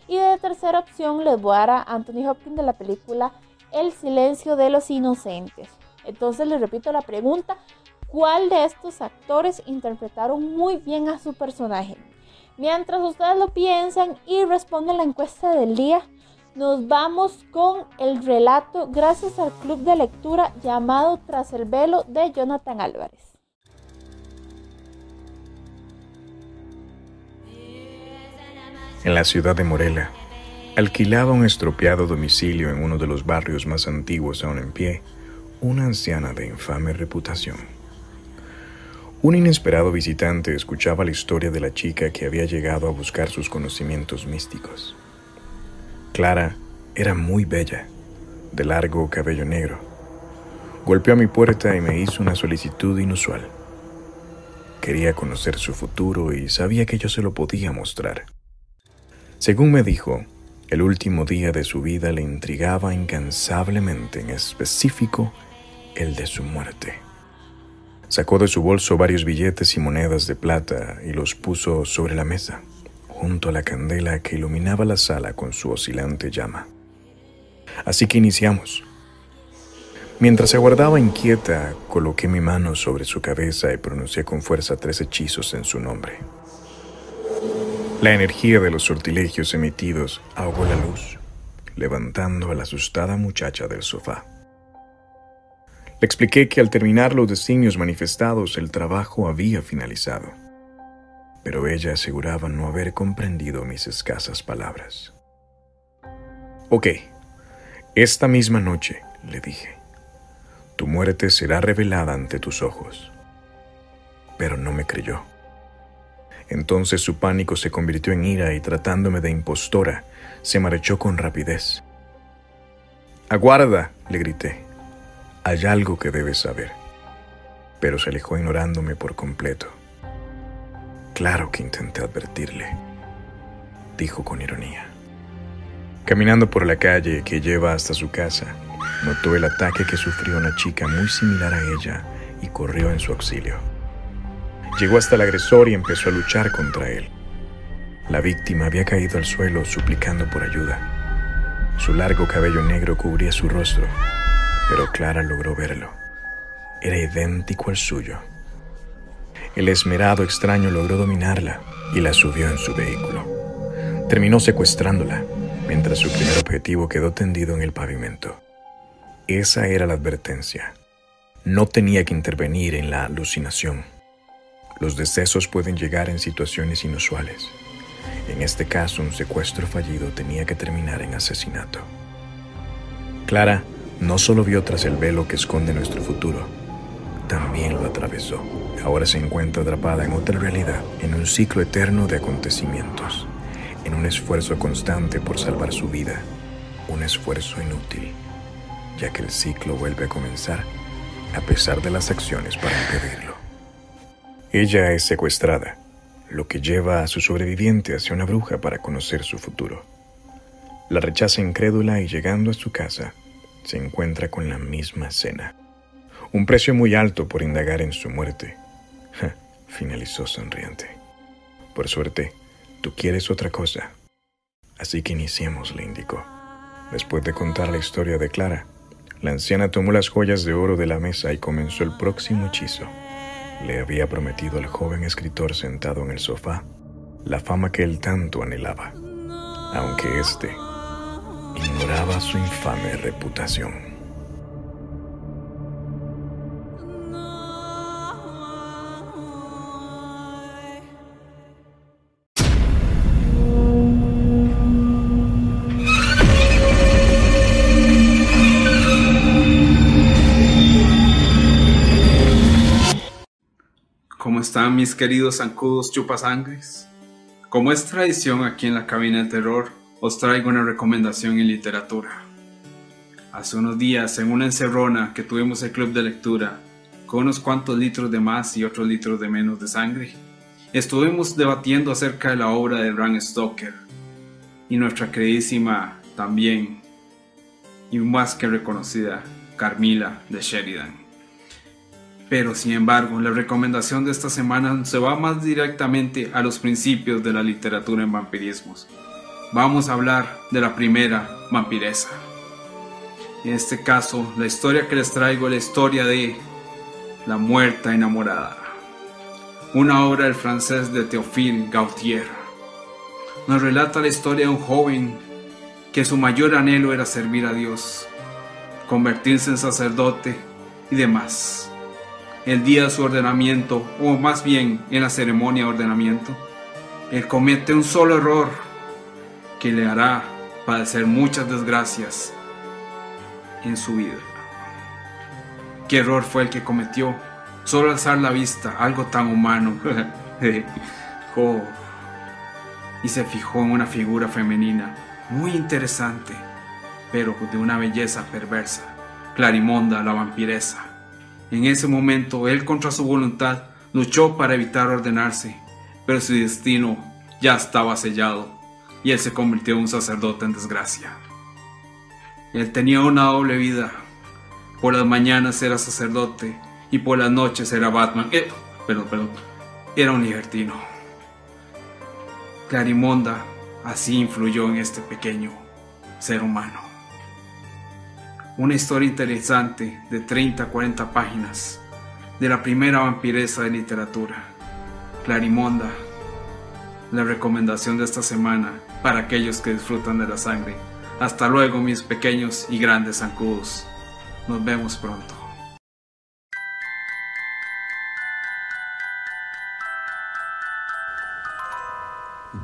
Y de tercera opción les voy a dar a Anthony Hopkins de la película El Silencio de los Inocentes. Entonces les repito la pregunta, ¿cuál de estos actores interpretaron muy bien a su personaje? Mientras ustedes lo piensan y responden la encuesta del día, nos vamos con el relato gracias al club de lectura llamado Tras el velo de Jonathan Álvarez. En la ciudad de Morela, alquilaba un estropeado domicilio en uno de los barrios más antiguos aún en pie, una anciana de infame reputación. Un inesperado visitante escuchaba la historia de la chica que había llegado a buscar sus conocimientos místicos. Clara era muy bella, de largo cabello negro. Golpeó a mi puerta y me hizo una solicitud inusual. Quería conocer su futuro y sabía que yo se lo podía mostrar. Según me dijo, el último día de su vida le intrigaba incansablemente, en específico el de su muerte. Sacó de su bolso varios billetes y monedas de plata y los puso sobre la mesa junto a la candela que iluminaba la sala con su oscilante llama. Así que iniciamos. Mientras aguardaba inquieta, coloqué mi mano sobre su cabeza y pronuncié con fuerza tres hechizos en su nombre. La energía de los sortilegios emitidos ahogó la luz, levantando a la asustada muchacha del sofá. Le expliqué que al terminar los designios manifestados el trabajo había finalizado pero ella aseguraba no haber comprendido mis escasas palabras. Ok, esta misma noche, le dije, tu muerte será revelada ante tus ojos. Pero no me creyó. Entonces su pánico se convirtió en ira y tratándome de impostora, se marchó con rapidez. Aguarda, le grité. Hay algo que debes saber. Pero se alejó ignorándome por completo. Claro que intenté advertirle, dijo con ironía. Caminando por la calle que lleva hasta su casa, notó el ataque que sufrió una chica muy similar a ella y corrió en su auxilio. Llegó hasta el agresor y empezó a luchar contra él. La víctima había caído al suelo suplicando por ayuda. Su largo cabello negro cubría su rostro, pero Clara logró verlo. Era idéntico al suyo. El esmerado extraño logró dominarla y la subió en su vehículo. Terminó secuestrándola, mientras su primer objetivo quedó tendido en el pavimento. Esa era la advertencia. No tenía que intervenir en la alucinación. Los decesos pueden llegar en situaciones inusuales. En este caso, un secuestro fallido tenía que terminar en asesinato. Clara no solo vio tras el velo que esconde nuestro futuro, también lo atravesó. Ahora se encuentra atrapada en otra realidad, en un ciclo eterno de acontecimientos, en un esfuerzo constante por salvar su vida, un esfuerzo inútil, ya que el ciclo vuelve a comenzar a pesar de las acciones para impedirlo. Ella es secuestrada, lo que lleva a su sobreviviente hacia una bruja para conocer su futuro. La rechaza incrédula y llegando a su casa, se encuentra con la misma escena. Un precio muy alto por indagar en su muerte. finalizó sonriente. Por suerte, tú quieres otra cosa. Así que iniciemos, le indicó. Después de contar la historia de Clara, la anciana tomó las joyas de oro de la mesa y comenzó el próximo hechizo. Le había prometido al joven escritor sentado en el sofá la fama que él tanto anhelaba, aunque éste ignoraba su infame reputación. Están mis queridos zancudos chupasangres? Como es tradición aquí en la cabina del terror, os traigo una recomendación en literatura. Hace unos días, en una encerrona que tuvimos el club de lectura, con unos cuantos litros de más y otros litros de menos de sangre, estuvimos debatiendo acerca de la obra de Bram Stoker y nuestra queridísima también y más que reconocida Carmila de Sheridan. Pero sin embargo, la recomendación de esta semana se va más directamente a los principios de la literatura en vampirismos. Vamos a hablar de la primera vampiresa. En este caso, la historia que les traigo es la historia de La muerta enamorada, una obra del francés de Théophile Gautier. Nos relata la historia de un joven que su mayor anhelo era servir a Dios, convertirse en sacerdote y demás. El día de su ordenamiento, o más bien en la ceremonia de ordenamiento, él comete un solo error que le hará padecer muchas desgracias en su vida. ¿Qué error fue el que cometió? Solo alzar la vista, algo tan humano. Y se fijó en una figura femenina muy interesante, pero de una belleza perversa. Clarimonda, la vampiresa. En ese momento, él contra su voluntad luchó para evitar ordenarse, pero su destino ya estaba sellado y él se convirtió en un sacerdote en desgracia. Él tenía una doble vida. Por las mañanas era sacerdote y por las noches era Batman. Eh. Era un libertino. Clarimonda así influyó en este pequeño ser humano. Una historia interesante de 30 a 40 páginas de la primera vampiresa de literatura, Clarimonda. La recomendación de esta semana para aquellos que disfrutan de la sangre hasta luego mis pequeños y grandes zancudos. Nos vemos pronto.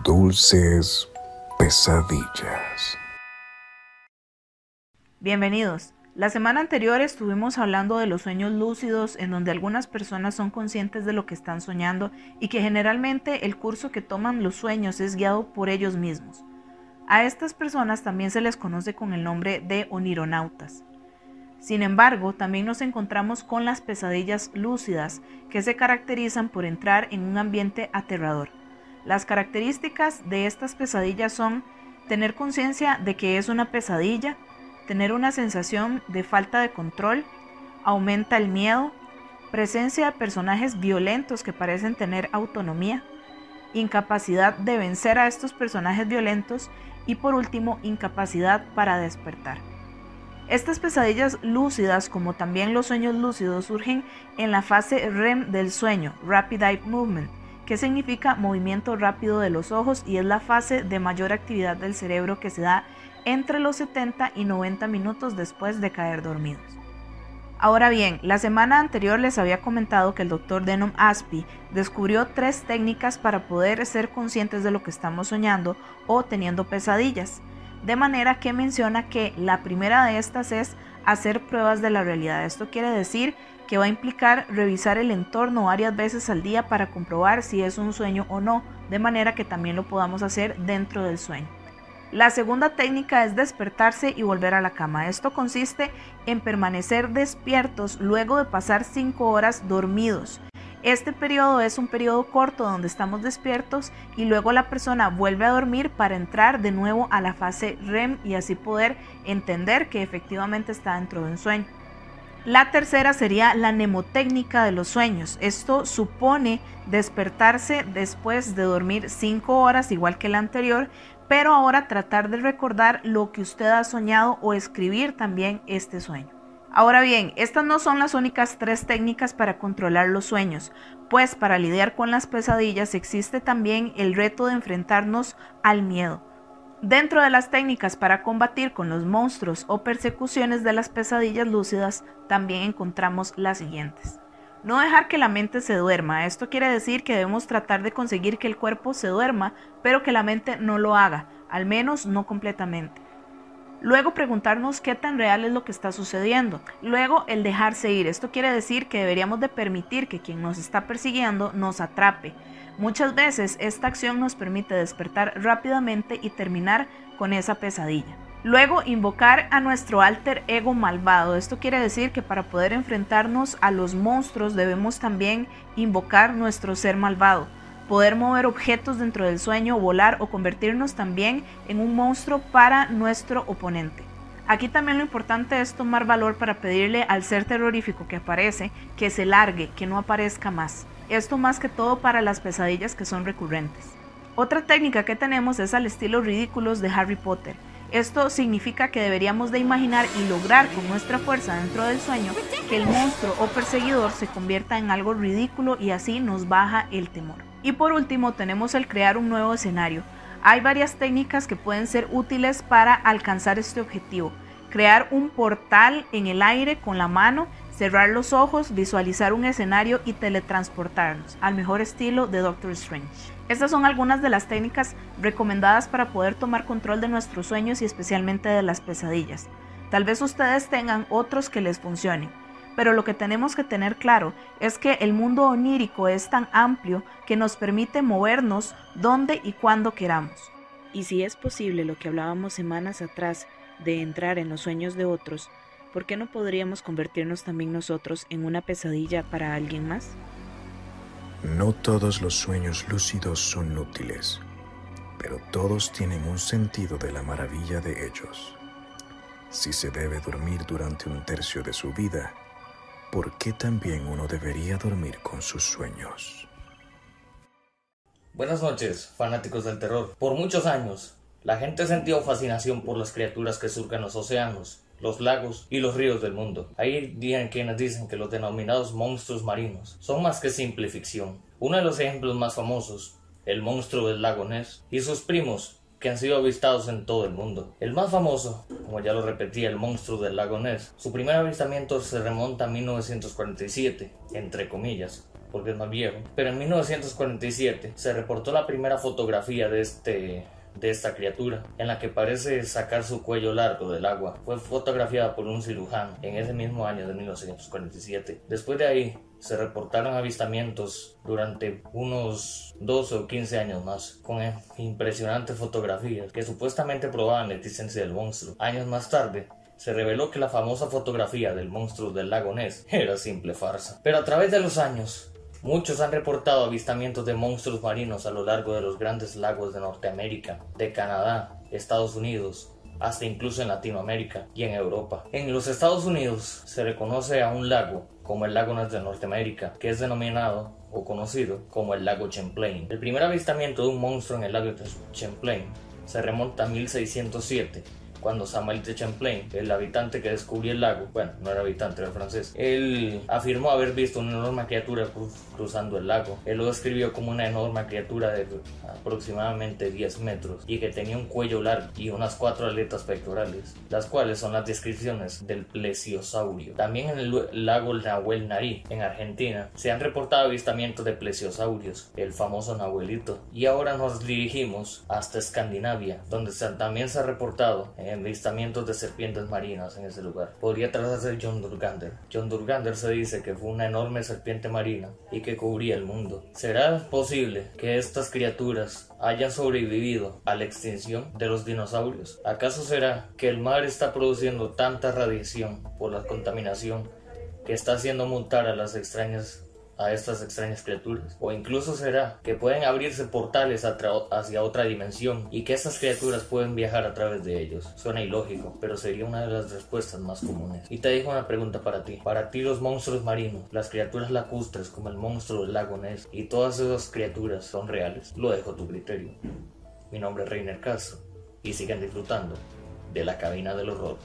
Dulces pesadillas. Bienvenidos. La semana anterior estuvimos hablando de los sueños lúcidos en donde algunas personas son conscientes de lo que están soñando y que generalmente el curso que toman los sueños es guiado por ellos mismos. A estas personas también se les conoce con el nombre de onironautas. Sin embargo, también nos encontramos con las pesadillas lúcidas, que se caracterizan por entrar en un ambiente aterrador. Las características de estas pesadillas son tener conciencia de que es una pesadilla, tener una sensación de falta de control, aumenta el miedo, presencia de personajes violentos que parecen tener autonomía, incapacidad de vencer a estos personajes violentos y por último incapacidad para despertar. Estas pesadillas lúcidas, como también los sueños lúcidos, surgen en la fase REM del sueño, Rapid Eye Movement, que significa movimiento rápido de los ojos y es la fase de mayor actividad del cerebro que se da entre los 70 y 90 minutos después de caer dormidos. Ahora bien, la semana anterior les había comentado que el doctor Denom Aspi descubrió tres técnicas para poder ser conscientes de lo que estamos soñando o teniendo pesadillas, de manera que menciona que la primera de estas es hacer pruebas de la realidad. Esto quiere decir que va a implicar revisar el entorno varias veces al día para comprobar si es un sueño o no, de manera que también lo podamos hacer dentro del sueño. La segunda técnica es despertarse y volver a la cama. Esto consiste en permanecer despiertos luego de pasar 5 horas dormidos. Este periodo es un periodo corto donde estamos despiertos y luego la persona vuelve a dormir para entrar de nuevo a la fase REM y así poder entender que efectivamente está dentro de un sueño. La tercera sería la mnemotécnica de los sueños. Esto supone despertarse después de dormir 5 horas igual que la anterior pero ahora tratar de recordar lo que usted ha soñado o escribir también este sueño. Ahora bien, estas no son las únicas tres técnicas para controlar los sueños, pues para lidiar con las pesadillas existe también el reto de enfrentarnos al miedo. Dentro de las técnicas para combatir con los monstruos o persecuciones de las pesadillas lúcidas, también encontramos las siguientes. No dejar que la mente se duerma. Esto quiere decir que debemos tratar de conseguir que el cuerpo se duerma, pero que la mente no lo haga, al menos no completamente. Luego preguntarnos qué tan real es lo que está sucediendo. Luego el dejarse ir. Esto quiere decir que deberíamos de permitir que quien nos está persiguiendo nos atrape. Muchas veces esta acción nos permite despertar rápidamente y terminar con esa pesadilla. Luego, invocar a nuestro alter ego malvado. Esto quiere decir que para poder enfrentarnos a los monstruos debemos también invocar nuestro ser malvado. Poder mover objetos dentro del sueño, volar o convertirnos también en un monstruo para nuestro oponente. Aquí también lo importante es tomar valor para pedirle al ser terrorífico que aparece que se largue, que no aparezca más. Esto más que todo para las pesadillas que son recurrentes. Otra técnica que tenemos es al estilo ridículos de Harry Potter. Esto significa que deberíamos de imaginar y lograr con nuestra fuerza dentro del sueño que el monstruo o perseguidor se convierta en algo ridículo y así nos baja el temor. Y por último tenemos el crear un nuevo escenario. Hay varias técnicas que pueden ser útiles para alcanzar este objetivo. Crear un portal en el aire con la mano, cerrar los ojos, visualizar un escenario y teletransportarnos, al mejor estilo de Doctor Strange. Estas son algunas de las técnicas recomendadas para poder tomar control de nuestros sueños y especialmente de las pesadillas. Tal vez ustedes tengan otros que les funcionen, pero lo que tenemos que tener claro es que el mundo onírico es tan amplio que nos permite movernos donde y cuando queramos. Y si es posible lo que hablábamos semanas atrás de entrar en los sueños de otros, ¿por qué no podríamos convertirnos también nosotros en una pesadilla para alguien más? No todos los sueños lúcidos son útiles, pero todos tienen un sentido de la maravilla de ellos. Si se debe dormir durante un tercio de su vida, ¿por qué también uno debería dormir con sus sueños? Buenas noches, fanáticos del terror. Por muchos años, la gente sentido fascinación por las criaturas que surcan los océanos, los lagos y los ríos del mundo. Hay quienes dicen que los denominados monstruos marinos son más que simple ficción. Uno de los ejemplos más famosos, el monstruo del lago Ness y sus primos, que han sido avistados en todo el mundo. El más famoso, como ya lo repetía, el monstruo del lago Ness, su primer avistamiento se remonta a 1947, entre comillas, porque es más viejo, pero en 1947 se reportó la primera fotografía de este de esta criatura, en la que parece sacar su cuello largo del agua. Fue fotografiada por un cirujano en ese mismo año de 1947. Después de ahí, se reportaron avistamientos durante unos 12 o 15 años más, con impresionantes fotografías que supuestamente probaban la existencia del monstruo. Años más tarde, se reveló que la famosa fotografía del monstruo del lago Ness era simple farsa. Pero a través de los años, Muchos han reportado avistamientos de monstruos marinos a lo largo de los grandes lagos de Norteamérica, de Canadá, Estados Unidos, hasta incluso en Latinoamérica y en Europa. En los Estados Unidos se reconoce a un lago como el lago de Norteamérica, que es denominado o conocido como el lago Champlain. El primer avistamiento de un monstruo en el lago Champlain se remonta a 1607 cuando Samuel de Champlain, el habitante que descubrió el lago, bueno, no era habitante, era francés, él afirmó haber visto una enorme criatura cruzando el lago. Él lo describió como una enorme criatura de aproximadamente 10 metros y que tenía un cuello largo y unas cuatro aletas pectorales, las cuales son las descripciones del plesiosaurio. También en el lago Nahuel Narí, en Argentina, se han reportado avistamientos de plesiosaurios, el famoso Nahuelito. Y ahora nos dirigimos hasta Escandinavia, donde también se ha reportado avistamientos de serpientes marinas en ese lugar. Podría tratarse de John Durgander. John Durgander se dice que fue una enorme serpiente marina y que cubría el mundo. ¿Será posible que estas criaturas hayan sobrevivido a la extinción de los dinosaurios? ¿Acaso será que el mar está produciendo tanta radiación por la contaminación que está haciendo montar a las extrañas a estas extrañas criaturas. O incluso será que pueden abrirse portales hacia otra dimensión y que estas criaturas pueden viajar a través de ellos. Suena ilógico, pero sería una de las respuestas más comunes. Y te dejo una pregunta para ti. Para ti los monstruos marinos, las criaturas lacustres como el monstruo del lago Ness y todas esas criaturas son reales. Lo dejo a tu criterio. Mi nombre es Reiner Castro y sigan disfrutando de la cabina del horror.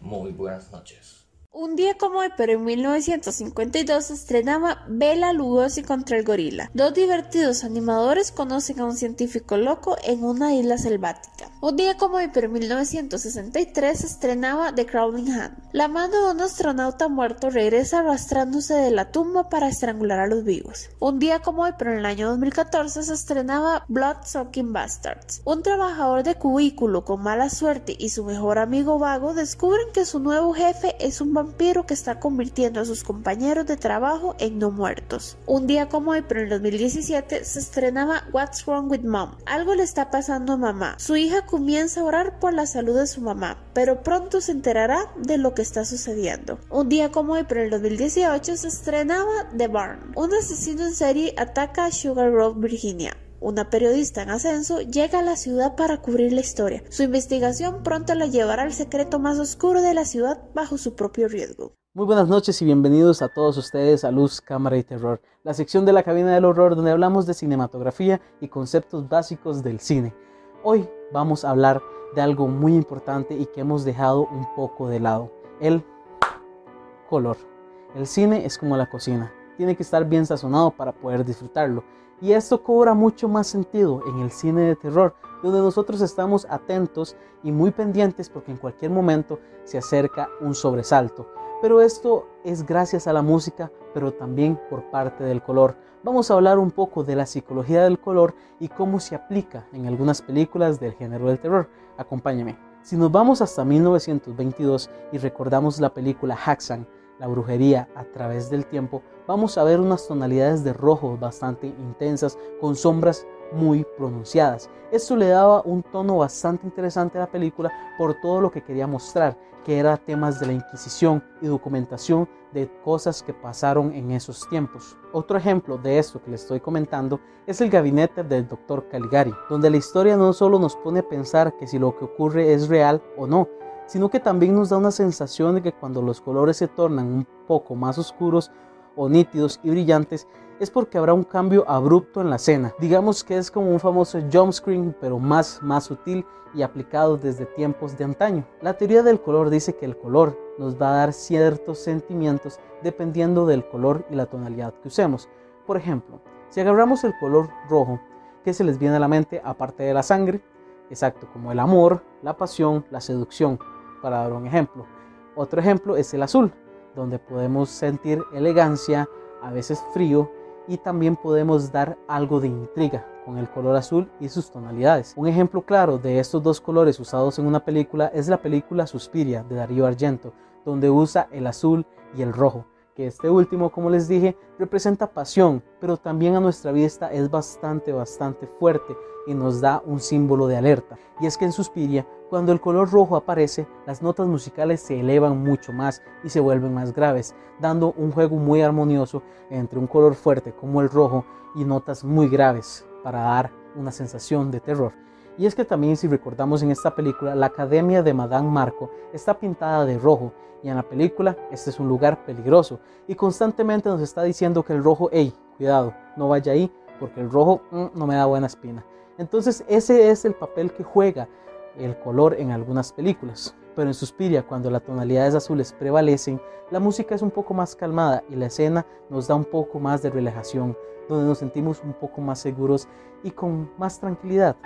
Muy buenas noches. Un día como hoy, pero en 1952, se estrenaba Bela Lugosi contra el gorila. Dos divertidos animadores conocen a un científico loco en una isla selvática. Un día como hoy, pero en 1963, se estrenaba The Crawling Hand. La mano de un astronauta muerto regresa arrastrándose de la tumba para estrangular a los vivos. Un día como hoy, pero en el año 2014, se estrenaba Blood Sucking Bastards. Un trabajador de cubículo con mala suerte y su mejor amigo vago descubren que su nuevo jefe es un vampiro que está convirtiendo a sus compañeros de trabajo en no muertos. Un día como hoy, pero en 2017, se estrenaba What's Wrong with Mom. Algo le está pasando a mamá. Su hija comienza a orar por la salud de su mamá, pero pronto se enterará de lo que está sucediendo. Un día como hoy, pero en 2018, se estrenaba The Barn. Un asesino en serie ataca a Sugar Grove, Virginia. Una periodista en ascenso, llega a la ciudad para cubrir la historia. Su investigación pronto la llevará al secreto más oscuro de la ciudad bajo su propio riesgo. Muy buenas noches y bienvenidos a todos ustedes a Luz, Cámara y Terror, la sección de la cabina del horror donde hablamos de cinematografía y conceptos básicos del cine. Hoy vamos a hablar de algo muy importante y que hemos dejado un poco de lado, el color. El cine es como la cocina, tiene que estar bien sazonado para poder disfrutarlo. Y esto cobra mucho más sentido en el cine de terror, donde nosotros estamos atentos y muy pendientes porque en cualquier momento se acerca un sobresalto. Pero esto es gracias a la música, pero también por parte del color. Vamos a hablar un poco de la psicología del color y cómo se aplica en algunas películas del género del terror. Acompáñame. Si nos vamos hasta 1922 y recordamos la película Haxan, la brujería a través del tiempo, vamos a ver unas tonalidades de rojo bastante intensas con sombras muy pronunciadas. Esto le daba un tono bastante interesante a la película por todo lo que quería mostrar, que era temas de la Inquisición y documentación de cosas que pasaron en esos tiempos. Otro ejemplo de esto que les estoy comentando es el gabinete del Dr. Caligari, donde la historia no solo nos pone a pensar que si lo que ocurre es real o no, sino que también nos da una sensación de que cuando los colores se tornan un poco más oscuros o nítidos y brillantes, es porque habrá un cambio abrupto en la escena. Digamos que es como un famoso jump screen, pero más, más sutil y aplicado desde tiempos de antaño. La teoría del color dice que el color nos va a dar ciertos sentimientos dependiendo del color y la tonalidad que usemos. Por ejemplo, si agarramos el color rojo, ¿qué se les viene a la mente aparte de la sangre? Exacto, como el amor, la pasión, la seducción, para dar un ejemplo. Otro ejemplo es el azul, donde podemos sentir elegancia, a veces frío y también podemos dar algo de intriga con el color azul y sus tonalidades. Un ejemplo claro de estos dos colores usados en una película es la película Suspiria de Darío Argento, donde usa el azul y el rojo, que este último, como les dije, representa pasión, pero también a nuestra vista es bastante, bastante fuerte y nos da un símbolo de alerta. Y es que en Suspiria, cuando el color rojo aparece, las notas musicales se elevan mucho más y se vuelven más graves, dando un juego muy armonioso entre un color fuerte como el rojo y notas muy graves para dar una sensación de terror. Y es que también si recordamos en esta película, la Academia de Madame Marco está pintada de rojo y en la película este es un lugar peligroso y constantemente nos está diciendo que el rojo, hey, cuidado, no vaya ahí porque el rojo mm, no me da buena espina. Entonces ese es el papel que juega el color en algunas películas. Pero en Suspiria, cuando las tonalidades azules prevalecen, la música es un poco más calmada y la escena nos da un poco más de relajación, donde nos sentimos un poco más seguros y con más tranquilidad.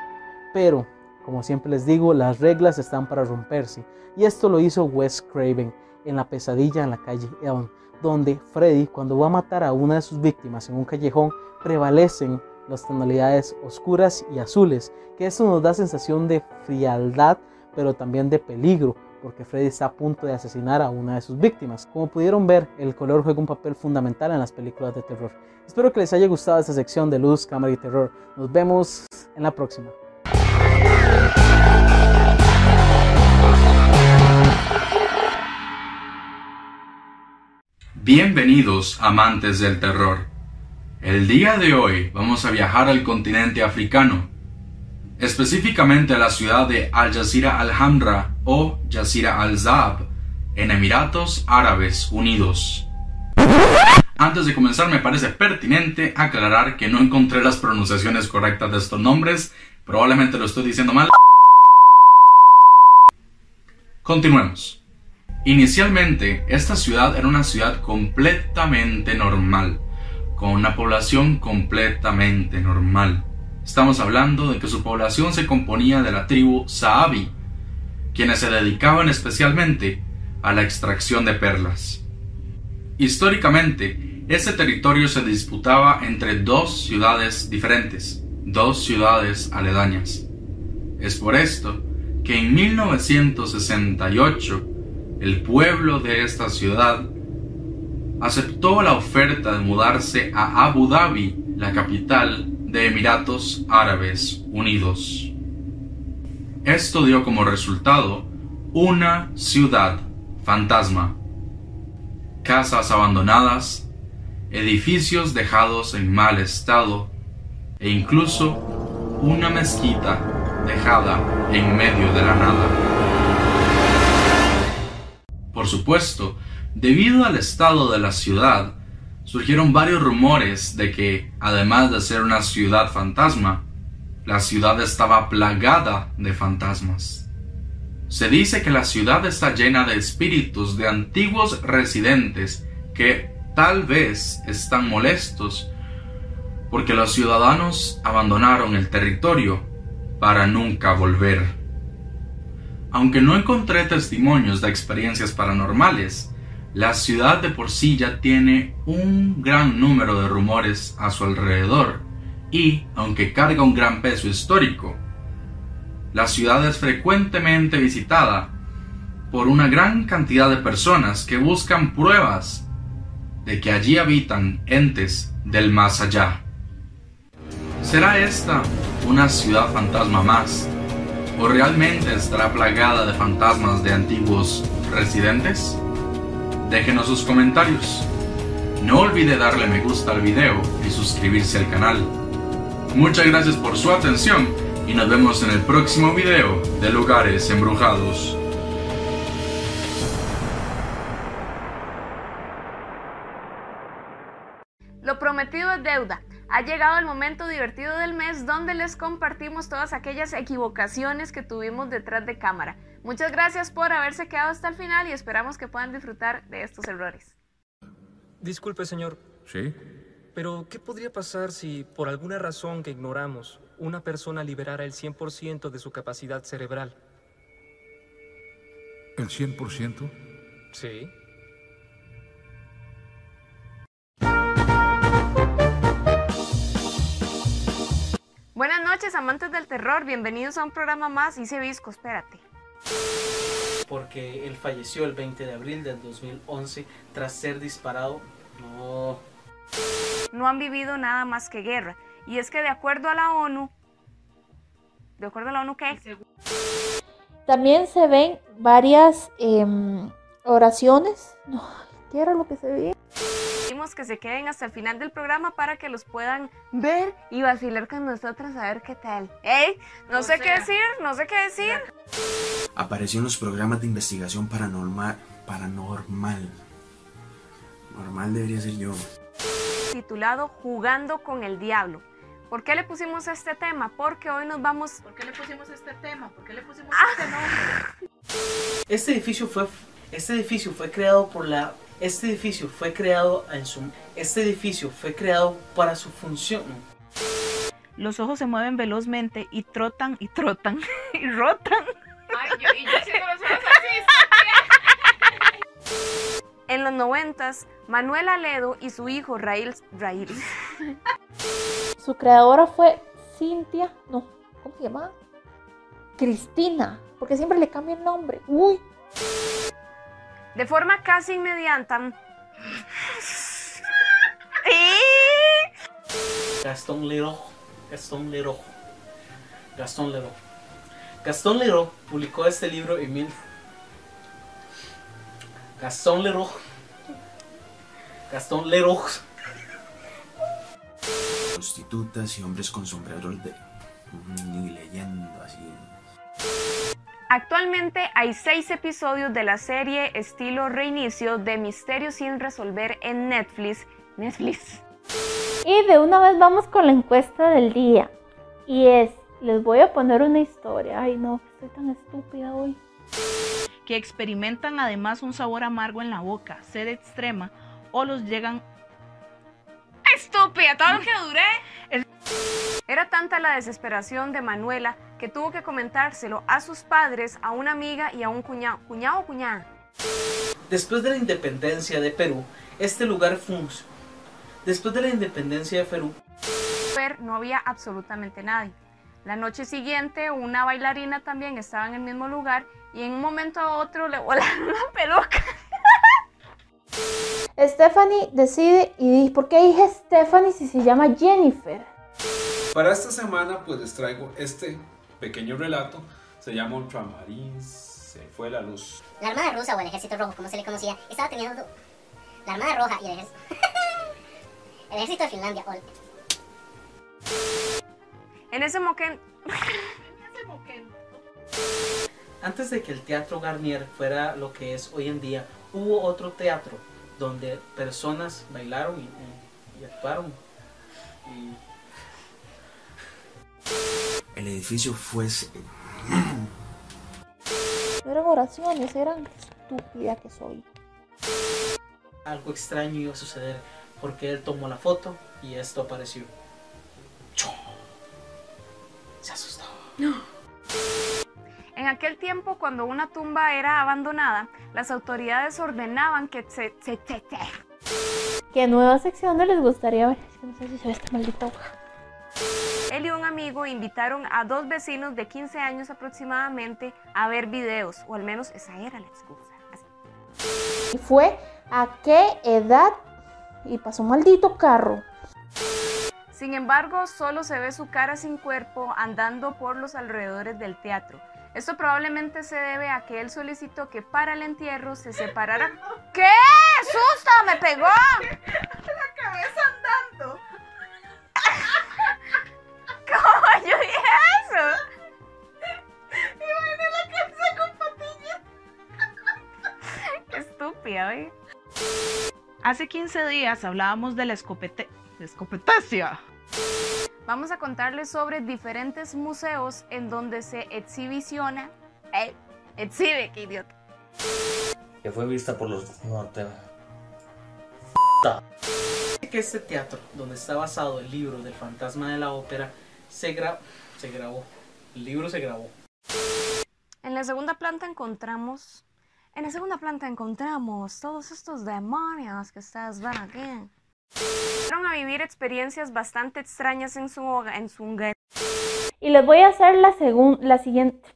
Pero, como siempre les digo, las reglas están para romperse. Y esto lo hizo Wes Craven en La pesadilla en la calle Elm, donde Freddy, cuando va a matar a una de sus víctimas en un callejón, prevalecen las tonalidades oscuras y azules, que eso nos da sensación de frialdad, pero también de peligro, porque Freddy está a punto de asesinar a una de sus víctimas. Como pudieron ver, el color juega un papel fundamental en las películas de terror. Espero que les haya gustado esta sección de luz, cámara y terror. Nos vemos en la próxima. Bienvenidos amantes del terror. El día de hoy vamos a viajar al continente africano, específicamente a la ciudad de Al Jazeera Al-Hamra o Jazeera Al-Zab, en Emiratos Árabes Unidos. Antes de comenzar me parece pertinente aclarar que no encontré las pronunciaciones correctas de estos nombres, probablemente lo estoy diciendo mal. Continuemos. Inicialmente, esta ciudad era una ciudad completamente normal con una población completamente normal. Estamos hablando de que su población se componía de la tribu Saabi, quienes se dedicaban especialmente a la extracción de perlas. Históricamente, este territorio se disputaba entre dos ciudades diferentes, dos ciudades aledañas. Es por esto que en 1968 el pueblo de esta ciudad aceptó la oferta de mudarse a Abu Dhabi, la capital de Emiratos Árabes Unidos. Esto dio como resultado una ciudad fantasma, casas abandonadas, edificios dejados en mal estado, e incluso una mezquita dejada en medio de la nada. Por supuesto, debido al estado de la ciudad, surgieron varios rumores de que, además de ser una ciudad fantasma, la ciudad estaba plagada de fantasmas. Se dice que la ciudad está llena de espíritus de antiguos residentes que tal vez están molestos porque los ciudadanos abandonaron el territorio para nunca volver. Aunque no encontré testimonios de experiencias paranormales, la ciudad de por sí ya tiene un gran número de rumores a su alrededor y, aunque carga un gran peso histórico, la ciudad es frecuentemente visitada por una gran cantidad de personas que buscan pruebas de que allí habitan entes del más allá. ¿Será esta una ciudad fantasma más? ¿O realmente estará plagada de fantasmas de antiguos residentes? Déjenos sus comentarios. No olvide darle me gusta al video y suscribirse al canal. Muchas gracias por su atención y nos vemos en el próximo video de Lugares Embrujados. Lo prometido es deuda. Ha llegado el momento divertido del mes donde les compartimos todas aquellas equivocaciones que tuvimos detrás de cámara. Muchas gracias por haberse quedado hasta el final y esperamos que puedan disfrutar de estos errores. Disculpe, señor, ¿Sí? pero ¿qué podría pasar si, por alguna razón que ignoramos, una persona liberara el 100% de su capacidad cerebral? ¿El 100%? Sí. Buenas noches, amantes del terror. Bienvenidos a un programa más. Hice visco, espérate. Porque él falleció el 20 de abril del 2011 tras ser disparado. No. No han vivido nada más que guerra. Y es que de acuerdo a la ONU, ¿de acuerdo a la ONU qué? También se ven varias em, oraciones. No, ¿qué era lo que se veía? Pedimos que se queden hasta el final del programa para que los puedan ver y vacilar con nosotros a ver qué tal. ¿Eh? No O sé qué decir, no sé qué decir. Apareció en los programas de investigación paranormal. Paranormal. Normal debería ser yo. Titulado Jugando con el Diablo. ¿Por qué le pusimos este tema? Porque hoy nos vamos... ¿Por qué le pusimos este tema? ¿Por qué le pusimos Ah. este nombre? Este edificio fue este edificio fue creado por la este edificio fue creado en su este edificio fue creado para su función. Los ojos se mueven velozmente y trotan y trotan y rotan. Ay, yo, y yo los ojos En los noventas, Manuel Aledo y su hijo Raíl... Raíl. Su creadora fue Cintia. No, ¿cómo se llama? Cristina. Porque siempre le cambia el nombre. Uy. De forma casi inmediata... Gastón Leroy, Gastón Leroy, Gastón Leroy. Gastón Leroy publicó este libro en mil. Gastón Leroy. Gastón Leroy. Prostitutas y hombres con sombreros de. Ni leyendo así. Actualmente hay seis episodios de la serie estilo reinicio de Misterios sin resolver en Netflix. Netflix. Y de una vez vamos con la encuesta del día. Y es, les voy a poner una historia. Ay, no, estoy tan estúpida hoy. Que experimentan además un sabor amargo en la boca, sed extrema o los llegan Estúpida, todo lo que duré. Era tanta la desesperación de Manuela que tuvo que comentárselo a sus padres, a una amiga y a un cuñado. ¿Cuñado o cuñada? Después de la independencia de Perú, este lugar funcionó. Después de la independencia de Perú, no había absolutamente nadie. La noche siguiente, una bailarina también estaba en el mismo lugar y en un momento a otro le volaron la peluca. Stephanie decide y dice, ¿por qué dije Stephanie si se llama Jennifer? Para esta semana pues les traigo este pequeño relato. Se llama Ultramarín, se fue la luz. La Armada Rusa o el Ejército Rojo, como se le conocía, estaba teniendo la Armada Roja y el Ejército, el ejército de Finlandia. ol- En ese moquen... Antes de que el Teatro Garnier fuera lo que es hoy en día, hubo otro teatro donde personas bailaron y, y- y actuaron. Y El edificio fue... No eran oraciones, eran estúpida que soy. algo extraño iba a suceder porque él tomó la foto y esto apareció. Se asustó. En aquel tiempo, cuando una tumba era abandonada, las autoridades ordenaban que se... se- se- se- ¿Qué nueva sección no les gustaría ver? Es que no sé si se ve esta maldita hoja. Él y un amigo invitaron a dos vecinos de 15 años aproximadamente a ver videos, o al menos esa era la excusa. Así. ¿Y fue a qué edad? Y pasó un maldito carro. Sin embargo, solo se ve su cara sin cuerpo andando por los alrededores del teatro. Esto probablemente se debe a que él solicitó que para el entierro se separara. ¿Qué? ¡Susto! ¡Me pegó! Hace 15 días hablábamos de la escopete... escopetácea. Vamos a contarles sobre diferentes museos en donde se exhibiciona. Eh, exhibe, qué idiota. que fue vista por los norte. Que este teatro, donde está basado el libro del fantasma de la ópera, se, gra- se grabó. El libro se grabó. En la segunda planta encontramos. En la segunda planta encontramos todos estos demonios que ustedes ven aquí. Fueron a vivir experiencias bastante extrañas en su hogar. En su hogar. Y les voy a hacer la, segun- la siguiente.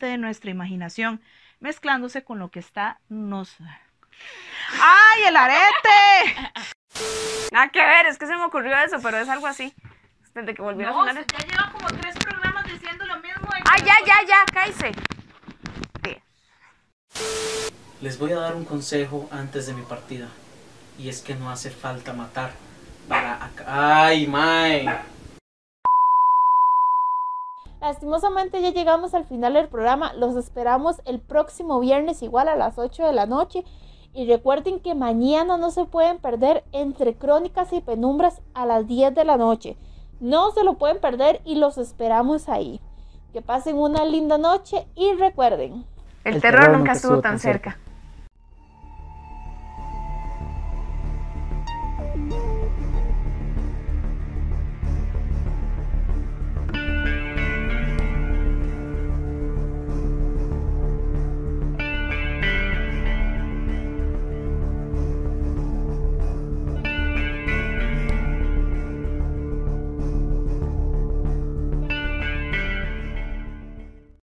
de nuestra imaginación, mezclándose con lo que está nos... ¡Ay, el arete! Nada que ver, es que se me ocurrió eso, pero es algo así. Desde que volvió a sonar. ya lleva como tres programas diciendo lo mismo. ¡Ah, ya, ya, ya! ¡Cállese! Les voy a dar un consejo antes de mi partida. Y es que no hace falta matar para acá. ¡Ay, mae! Lastimosamente ya llegamos al final del programa. Los esperamos el próximo viernes igual a las 8 de la noche. Y recuerden que mañana no se pueden perder entre crónicas y penumbras a las 10 de la noche. No se lo pueden perder y los esperamos ahí. Que pasen una linda noche y recuerden. El terror nunca estuvo tan cerca.